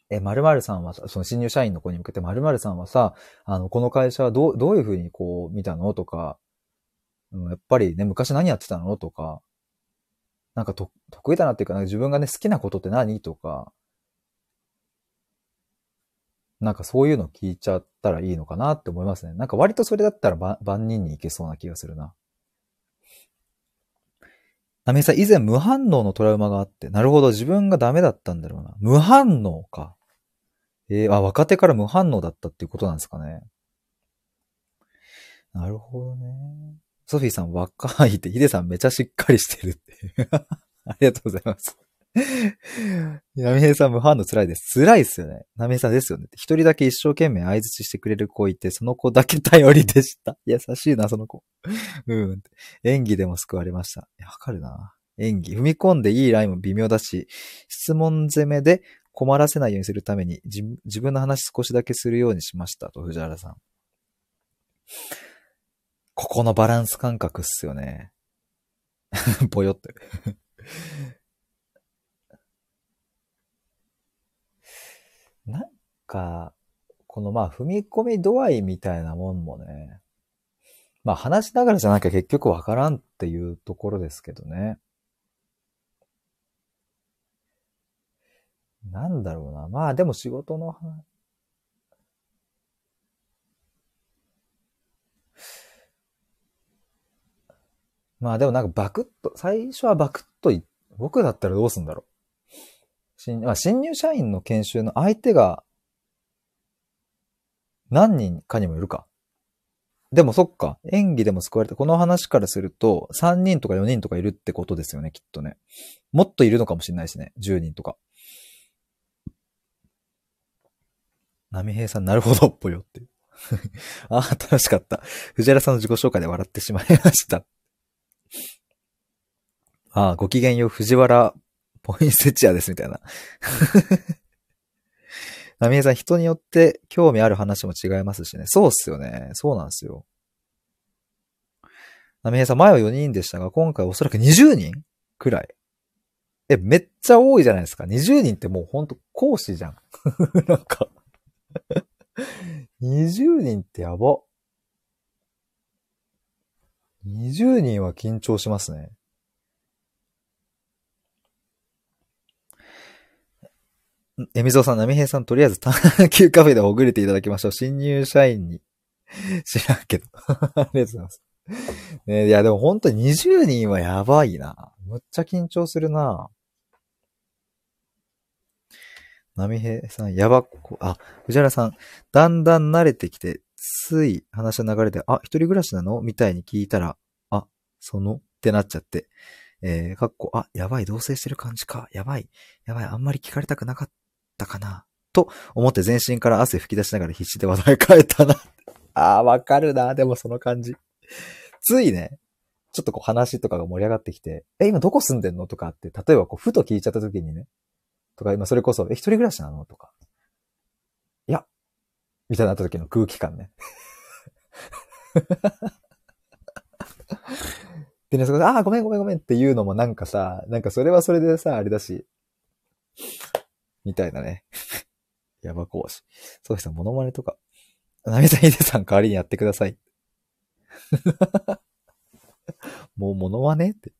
え、〇〇さんは、その新入社員の子に向けて〇〇さんはさ、あの、この会社はどう、どういうふうにこう見たのとか、うん、やっぱりね、昔何やってたのとか、なんかと、得意だなっていうか、自分がね、好きなことって何とか、なんかそういうの聞いちゃったらいいのかなって思いますね。なんか割とそれだったら万人に行けそうな気がするな。なめさん、以前無反応のトラウマがあって、なるほど、自分がダメだったんだろうな。無反応か。えー、あ、若手から無反応だったっていうことなんですかね。なるほどね。ソフィーさん、若いって、ヒデさんめちゃしっかりしてるって。[laughs] ありがとうございます。ナミヘさん無反応辛いです。辛いっすよね。ナミヘさんですよね。一人だけ一生懸命相づちしてくれる子いて、その子だけ頼りでした。[laughs] 優しいな、その子。うん。演技でも救われました。わかるな。演技。踏み込んでいいラインも微妙だし、質問攻めで困らせないようにするために、自分の話少しだけするようにしました。と、藤原さん。ここのバランス感覚っすよね。[laughs] ぽよって。なんか、このまあ踏み込み度合いみたいなもんもね、まあ話しながらじゃなきゃ結局わからんっていうところですけどね。なんだろうな。まあでも仕事の話。まあでもなんかバクッと、最初はバクッとい、僕だったらどうすんだろう。新,、あ、新入社員の研修の相手が何人かにもよるか。でもそっか。演技でも救われた。この話からすると、3人とか4人とかいるってことですよね、きっとね。もっといるのかもしれないしね。10人とか。波平さん、なるほど、ぽよって。[laughs] ああ、楽しかった。藤原さんの自己紹介で笑ってしまいました。ああ、ご機嫌よう、藤原ポインセチアです、みたいな。[laughs] ナミエさん、人によって興味ある話も違いますしね。そうっすよね。そうなんですよ。ナミエさん、前は4人でしたが、今回おそらく20人くらい。え、めっちゃ多いじゃないですか。20人ってもうほんと講師じゃん。[laughs] なんか20人ってやば。20人は緊張しますね。えみぞうさん、なみへいさん、とりあえず探求 [laughs] カフェでほぐれていただきましょう。新入社員に。[laughs] 知らんけど。[laughs] ありがとうございます。ね、いや、でも本当に20人はやばいな。むっちゃ緊張するな。なみへいさん、やばっこ、あ、藤原さん、だんだん慣れてきて、つい話の流れで、あ、一人暮らしなの？みたいに聞いたら、あ、そのってなっちゃって、えー、かっこ、あ、やばい、同棲してる感じか。やばい、やばい、あんまり聞かれたくなかったかな。と思って全身から汗吹き出しながら必死で話題変えたな。[laughs] あー、わかるな。でもその感じ。ついね、ちょっとこう話とかが盛り上がってきて、え、今どこ住んでんの？とかって、例えばこう、ふと聞いちゃった時にね、とか、今それこそ、え、一人暮らしなの？とか。いや、みたいになった時の空気感ね。[laughs] でね、そこで、ああ、ごめんごめんごめんっていうのもなんかさ、なんかそれはそれでさ、あれだし、みたいなね。[laughs] やば講師。そうですね、モノマネとか。なみさん、ひでさん代わりにやってください。[laughs] もうモノマネって。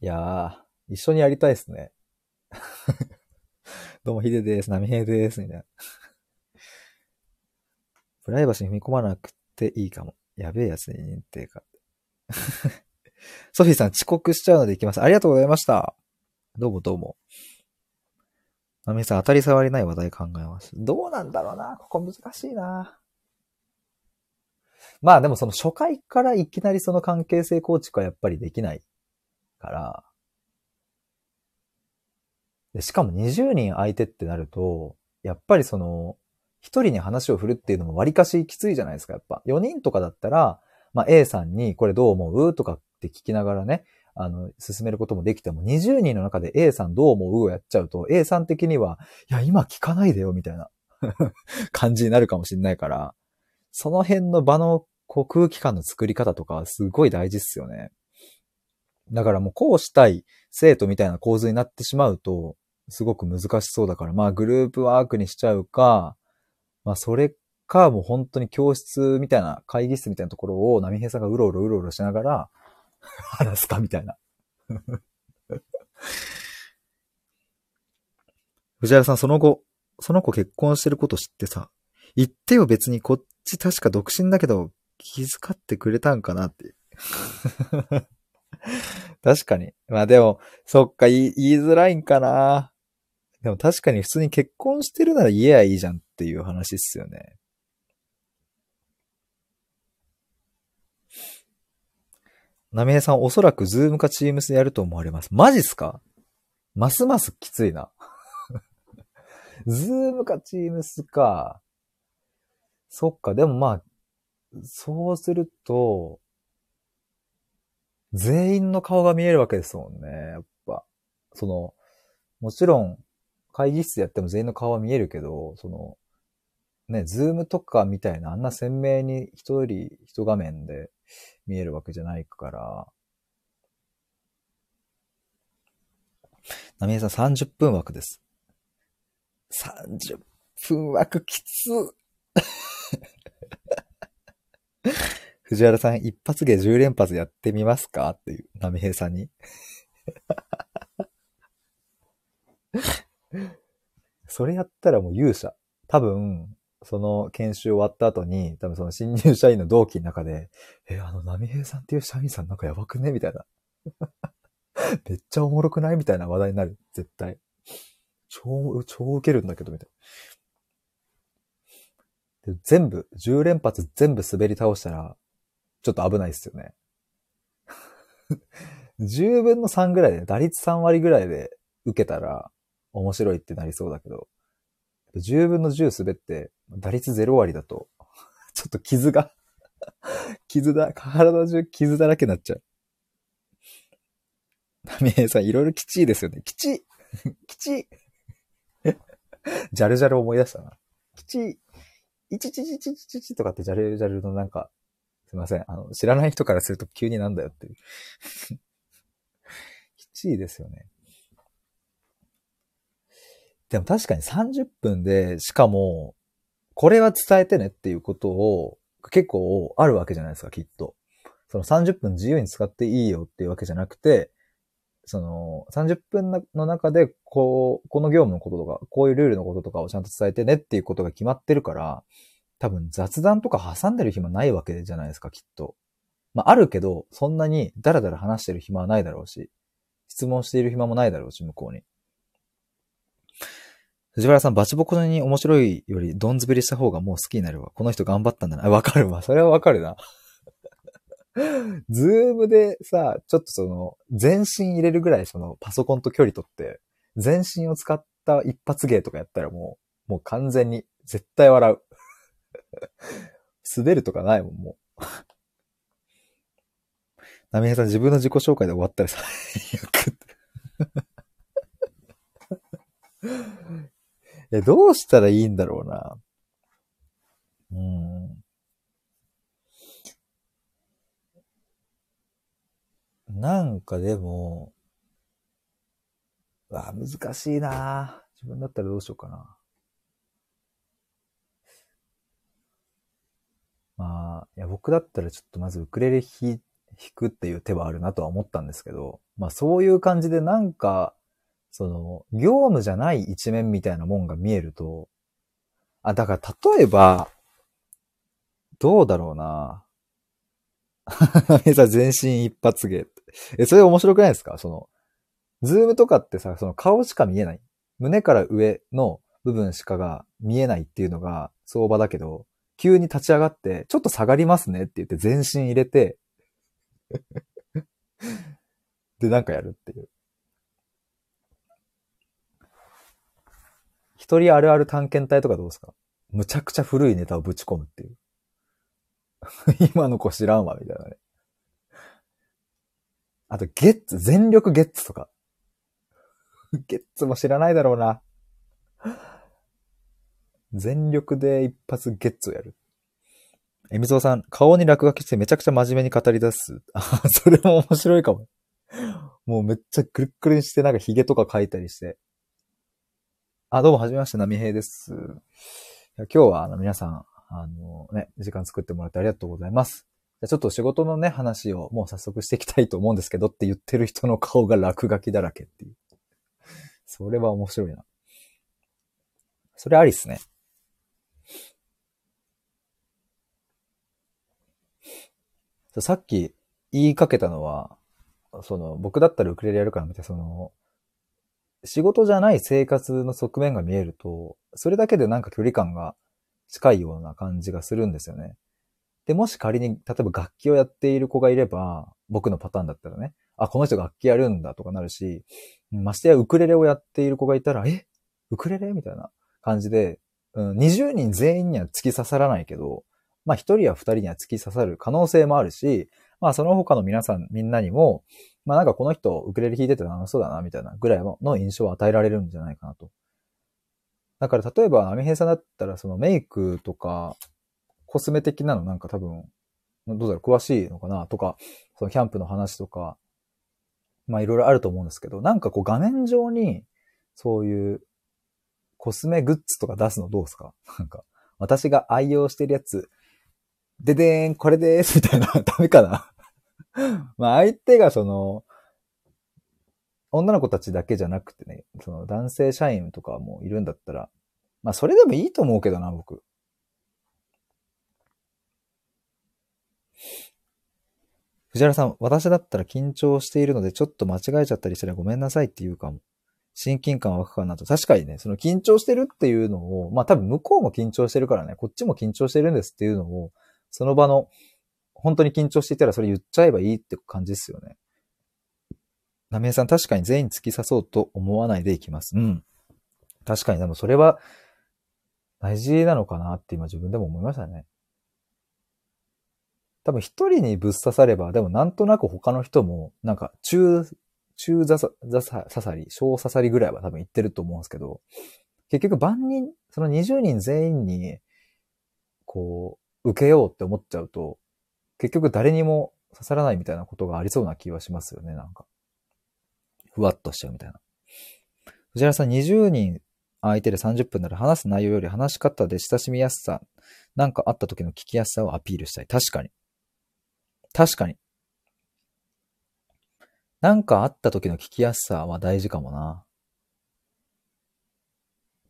いやー、一緒にやりたいですね。[laughs] どうも、ヒデです。ナミヘです。みたいな。プライバシーに踏み込まなくていいかも。やべえやつに認定か。ソフィーさん遅刻しちゃうので行きます。ありがとうございました。どうもどうも。ナミさん当たり障りない話題考えます。どうなんだろうな。ここ難しいな。まあでもその初回からいきなりその関係性構築はやっぱりできないから、でしかも20人相手ってなると、やっぱりその、一人に話を振るっていうのも割かしきついじゃないですか、やっぱ。4人とかだったら、まあ A さんにこれどう思う？とかって聞きながらね、あの、進めることもできても、20人の中で A さんどう思うをやっちゃうと、A さん的には、いや、今聞かないでよ、みたいな [laughs] 感じになるかもしれないから、その辺の場のこう空気感の作り方とかすごい大事っすよね。だからもうこうしたい生徒みたいな構図になってしまうと、すごく難しそうだから、まあグループワークにしちゃうか、まあそれかもう本当に教室みたいな、会議室みたいなところを波平さんがうろうろうろうろしながら [laughs] 話すか？みたいな。[laughs] 藤原さん、その後、その子結婚してること知ってさ、言ってよ別にこっち確か独身だけど気遣ってくれたんかなって。[laughs] 確かに。まあでも、そっか、言い言いづらいんかな。でも確かに普通に結婚してるなら言えやいいじゃんっていう話っすよね。なめえさん、おそらくズームかチームスでやると思われます。マジっすか？ますますきついな。 Zoom か Teams か。そっか、でもまあ、そうすると、全員の顔が見えるわけですもんね。やっぱ。その、もちろん、会議室やっても全員の顔は見えるけど、その、ね、 Zoom とかみたいなあんな鮮明に一人一画面で見えるわけじゃないから、なみえさん30分枠です。30分枠きつ。[laughs] 藤原さん、一発芸10連発やってみますか？っていう、なみへいさんに。[laughs] それやったらもう勇者。多分、その研修終わった後に、多分その新入社員の同期の中で、え、あの、波平さんっていう社員さんなんかやばくね？みたいな。[laughs] めっちゃおもろくない？みたいな話題になる。絶対。超、超受けるんだけど、みたいな。で全部、10連発全部滑り倒したら、ちょっと危ないですよね。[laughs] 10分の3ぐらいで、打率3割ぐらいで受けたら面白いってなりそうだけど、10分の10滑って、打率0割だと、[laughs] ちょっと傷が、[laughs] 傷だ、体中傷だらけになっちゃう。ナミエさん、いろいろきちいですよね。きちい [laughs] きちいジャルジャル思い出したな。きちいいちちちちちちちとかってジャルジャルのなんか、すいません。あの、知らない人からすると急になんだよっていう。きちいですよね。でも確かに30分で、しかも、これは伝えてねっていうことを結構あるわけじゃないですか、きっと。その30分自由に使っていいよっていうわけじゃなくて、その30分の中で、こう、この業務のこととか、こういうルールのこととかをちゃんと伝えてねっていうことが決まってるから、多分雑談とか挟んでる暇ないわけじゃないですか、きっと。まあ、あるけど、そんなにダラダラ話してる暇はないだろうし、質問している暇もないだろうし、向こうに。藤原さん、バチボコに面白いより、どんずべりした方がもう好きになるわ。この人頑張ったんだな。わかるわ。それはわかるな。ズームでさ、ちょっとその、全身入れるぐらいその、パソコンと距離取って、全身を使った一発芸とかやったらもう、もう完全に、絶対笑う。滑るとかないもん、もう。ナミヘさん、自分の自己紹介で終わったら最悪。え、どうしたらいいんだろうな。うん。なんかでも、うわ、難しいな自分だったらどうしようかな。まあ、いや、僕だったらちょっとまずウクレレ弾くっていう手はあるなとは思ったんですけど、まあそういう感じでなんか、その、業務じゃない一面みたいなもんが見えると、あ、だから例えば、どうだろうな。[laughs] 皆さん全身一発芸。え、それ面白くないですか？その、ズームとかってさ、その顔しか見えない。胸から上の部分しかが見えないっていうのが相場だけど、急に立ち上がって、ちょっと下がりますねって言って全身入れて、[laughs] で、なんかやるっていう。一人あるある探検隊とかどうですか？むちゃくちゃ古いネタをぶち込むっていう。[laughs] 今の子知らんわ、みたいなね。あと、ゲッツ、全力ゲッツとか。[laughs] ゲッツも知らないだろうな。全力で一発ゲッツをやる。えみぞうさん、顔に落書きしてめちゃくちゃ真面目に語り出す。あ、[laughs] それも面白いかも。もうめっちゃくるっくるにしてなんかヒゲとか描いたりして。あ、どうも、はじめまして、なみへいです。いや今日は、あの、皆さん、あのね、時間作ってもらってありがとうございます。じゃちょっと仕事のね、話をもう早速していきたいと思うんですけどって言ってる人の顔が落書きだらけっていう。それは面白いな。それありっすね。さっき言いかけたのは、その、僕だったらウクレレやるから見て、その、仕事じゃない生活の側面が見えると、それだけでなんか距離感が近いような感じがするんですよね。で、もし仮に、例えば楽器をやっている子がいれば、僕のパターンだったらね、あ、この人楽器やるんだとかなるし、ましてやウクレレをやっている子がいたら、え？ウクレレ？みたいな感じで、うん、20人全員には突き刺さらないけど、まあ1人や2人には突き刺さる可能性もあるし、まあその他の皆さん、みんなにも、まあなんかこの人ウクレレ弾いてて楽しそうだな、みたいなぐらいの印象を与えられるんじゃないかなと。だから例えば、アミヘイさんだったらそのメイクとか、コスメ的なのなんか多分、どうだろう、詳しいのかなとか、そのキャンプの話とか、まあいろいろあると思うんですけど、なんかこう画面上に、そういうコスメグッズとか出すのどうですか？なんか、私が愛用してるやつ、ででーん、これでーす、みたいな、[laughs] ダメかな？[laughs] まあ相手がその、女の子たちだけじゃなくてね、その男性社員とかもいるんだったら、まあそれでもいいと思うけどな、僕。藤原さん、私だったら緊張しているのでちょっと間違えちゃったりしたらごめんなさいって言うかも。親近感湧くかなと。確かにね、その緊張してるっていうのを、まあ多分向こうも緊張してるからね、こっちも緊張してるんですっていうのを、その場の、本当に緊張していたらそれ言っちゃえばいいって感じですよね。なめえさん、確かに全員突き刺そうと思わないでいきます。うん。確かに、でもそれは大事なのかなって今自分でも思いましたね。多分一人にぶっ刺されば、でもなんとなく他の人も、なんか中中座さ、座さ、刺さり、小刺さりぐらいは多分言ってると思うんですけど、結局万人、その20人全員に、こう、受けようって思っちゃうと、結局誰にも刺さらないみたいなことがありそうな気はしますよね、なんか。ふわっとしちゃうみたいな。藤原さん、20人相手で30分なら話す内容より話し方で親しみやすさ、なんかあった時の聞きやすさをアピールしたい。確かに。確かに。なんかあった時の聞きやすさは大事かもな。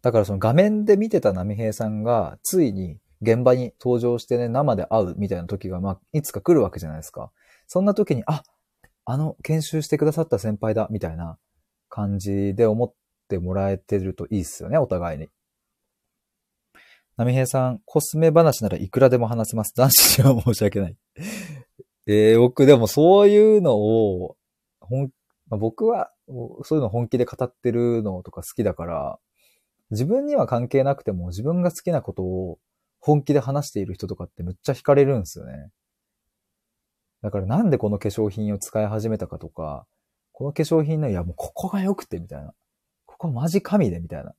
だからその画面で見てた波平さんが、ついに現場に登場してね、生で会うみたいな時が、まあ、いつか来るわけじゃないですか。そんな時に、あ、あの、研修してくださった先輩だ、みたいな感じで思ってもらえてるといいっすよね、お互いに。波平さん、コスメ話ならいくらでも話せます。男子には申し訳ない。[laughs] えー、僕でもそういうのを本、まあ、僕はそういうの本気で語ってるのとか好きだから、自分には関係なくても自分が好きなことを本気で話している人とかってむっちゃ惹かれるんですよね。だからなんでこの化粧品を使い始めたかとか、この化粧品の、いやもうここが良くてみたいな。ここマジ神でみたいな。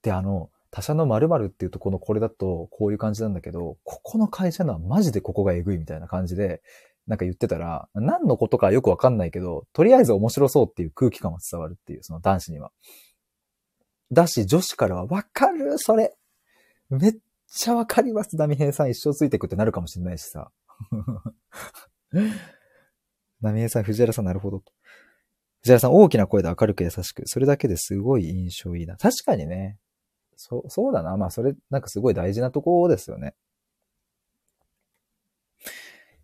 で、あの、他社の〇〇っていうとこのこれだとこういう感じなんだけど、ここの会社のはマジでここがエグいみたいな感じで、なんか言ってたら、何のことかよくわかんないけど、とりあえず面白そうっていう空気感は伝わるっていう、その男子には。だし、女子からはわかるそれめっちゃわかりますダミヘイさん一生ついてくってなるかもしれないしさ。[laughs] ダミヘイさん、藤原さんなるほど。藤原さん大きな声で明るく優しく、それだけですごい印象いいな。確かにね。そう、そうだな。まあそれ、なんかすごい大事なとこですよね。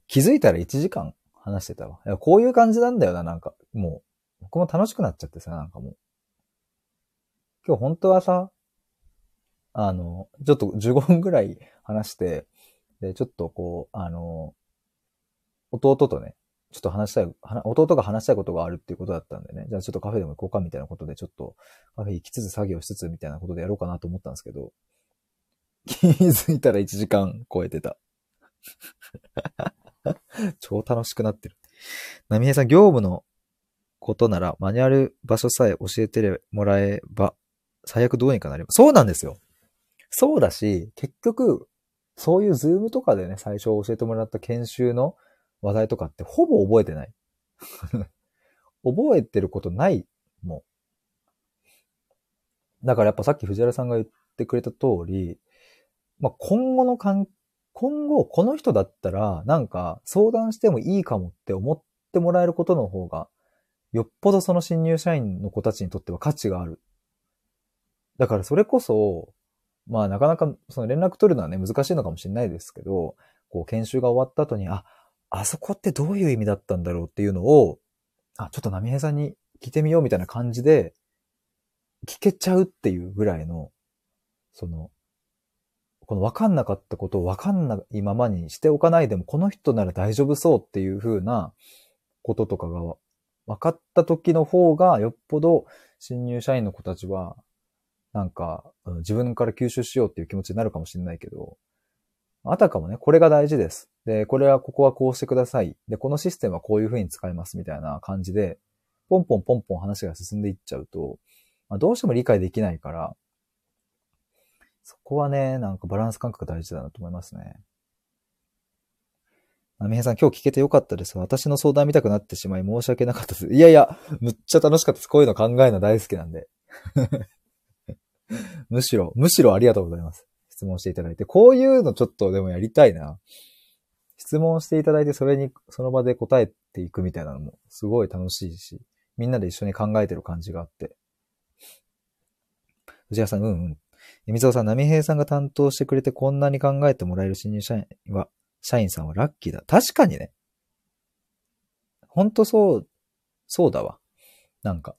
気づいたら1時間話してたわ。いや、こういう感じなんだよな、なんか。もう、僕も楽しくなっちゃってさ、なんかもう。今日本当はさ、あの、ちょっと15分ぐらい話して、で、ちょっとこう、あの、弟とね、ちょっと話したい、弟が話したいことがあるっていうことだったんでね、じゃあちょっとカフェでも行こうかみたいなことで、ちょっとカフェ行きつつ作業しつつみたいなことでやろうかなと思ったんですけど、気づいたら1時間超えてた。超楽しくなってる。なみへさん、業務のことなら、マニュアル場所さえ教えてもらえば、最悪どうにかなります。そうなんですよ。そうだし、結局、そういうズームとかでね、最初教えてもらった研修の話題とかってほぼ覚えてない。[laughs] 覚えてることないもん。だからやっぱさっき藤原さんが言ってくれた通り、まあ、今後の関今後この人だったらなんか相談してもいいかもって思ってもらえることの方がよっぽどその新入社員の子たちにとっては価値がある。だからそれこそ、まあなかなかその連絡取るのはね難しいのかもしれないですけど、こう研修が終わった後に、あ、あそこってどういう意味だったんだろうっていうのを、あ、ちょっと波平さんに聞いてみようみたいな感じで、聞けちゃうっていうぐらいの、その、この分かんなかったことを分かんないままにしておかないでも、この人なら大丈夫そうっていう風なこととかが分かった時の方が、よっぽど新入社員の子たちは、なんか、自分から吸収しようっていう気持ちになるかもしれないけど、あたかもね、これが大事です。で、これは、ここはこうしてください。で、このシステムはこういう風に使いますみたいな感じで、ポンポンポンポン話が進んでいっちゃうと、まあ、どうしても理解できないから、そこはね、なんかバランス感覚大事だなと思いますね。なみへさん、今日聞けてよかったです。私の相談見たくなってしまい申し訳なかったです。いやいや、むっちゃ楽しかったです。こういうの考えるの大好きなんで。[laughs] むしろ、むしろありがとうございます。質問していただいて。こういうのちょっとでもやりたいな。質問していただいて、それに、その場で答えていくみたいなのも、すごい楽しいし、みんなで一緒に考えてる感じがあって。藤原さん、うんうん。水尾さん、波平さんが担当してくれてこんなに考えてもらえる新入社員は、社員さんはラッキーだ。確かにね。ほんとそう、そうだわ。なんか。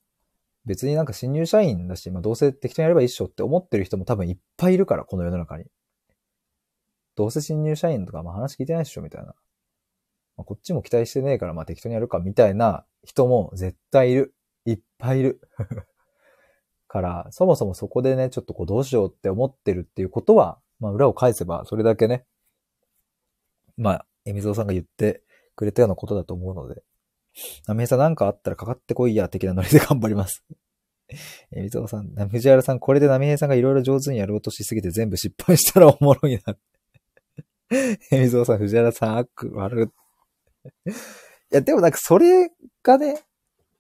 別になんか新入社員だし、まあどうせ適当にやれば一緒っしょって思ってる人も多分いっぱいいるから、この世の中に。どうせ新入社員とか、まあ話聞いてないっしょ、みたいな。まあ、こっちも期待してねえから、まあ適当にやるか、みたいな人も絶対いる。いっぱいいる。[laughs] から、そもそもそこでね、ちょっとこうどうしようって思ってるっていうことは、まあ裏を返せば、それだけね、まあ、えみぞうさんが言ってくれたようなことだと思うので、なめさんなんかあったらかかってこいや、的なノリで頑張ります。[laughs] えみぞうさん、藤原さん、これでなみへさんがいろいろ上手にやろうとしすぎて全部失敗したらおもろいな。[laughs] えみぞうさん、藤原さん、悪、悪。いや、でもなんかそれがね、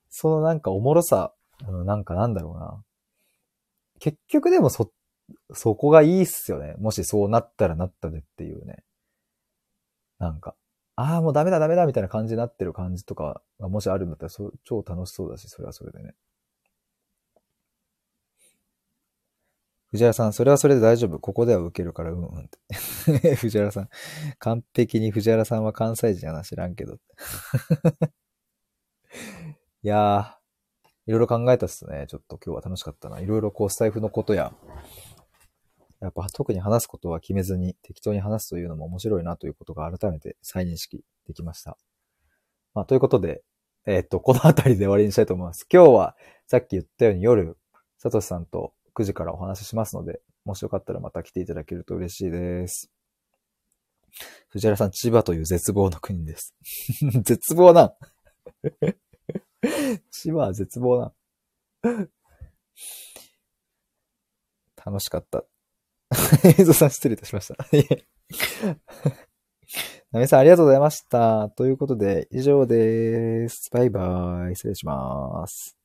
そのなんかおもろさ、なんかなんだろうな。結局でもそ、そこがいいっすよね。もしそうなったらなったでっていうね。なんか、ああ、もうダメだダメだみたいな感じになってる感じとかがもしあるんだったらそ超楽しそうだし、それはそれでね。藤原さん、それはそれで大丈夫。ここでは受けるから、うんうんって。[laughs] 藤原さん、完璧に藤原さんは関西人やな、知らんけど。[laughs] いやー、いろいろ考えたっすね。ちょっと今日は楽しかったな。いろいろこう、スタイフのことや、やっぱ特に話すことは決めずに適当に話すというのも面白いなということが改めて再認識できました。まあ、ということで、えー、っと、この辺りで終わりにしたいと思います。[laughs] 今日はさっき言ったように夜、サトシさんと9時からお話ししますので、もしよかったらまた来ていただけると嬉しいです。藤原さん、千葉という絶望の国です。[laughs] 絶望な [laughs] 千葉は絶望な楽しかった。[laughs] 映像さん失礼いたしました。なみさんありがとうございました。ということで、以上です。バイバイ。失礼します。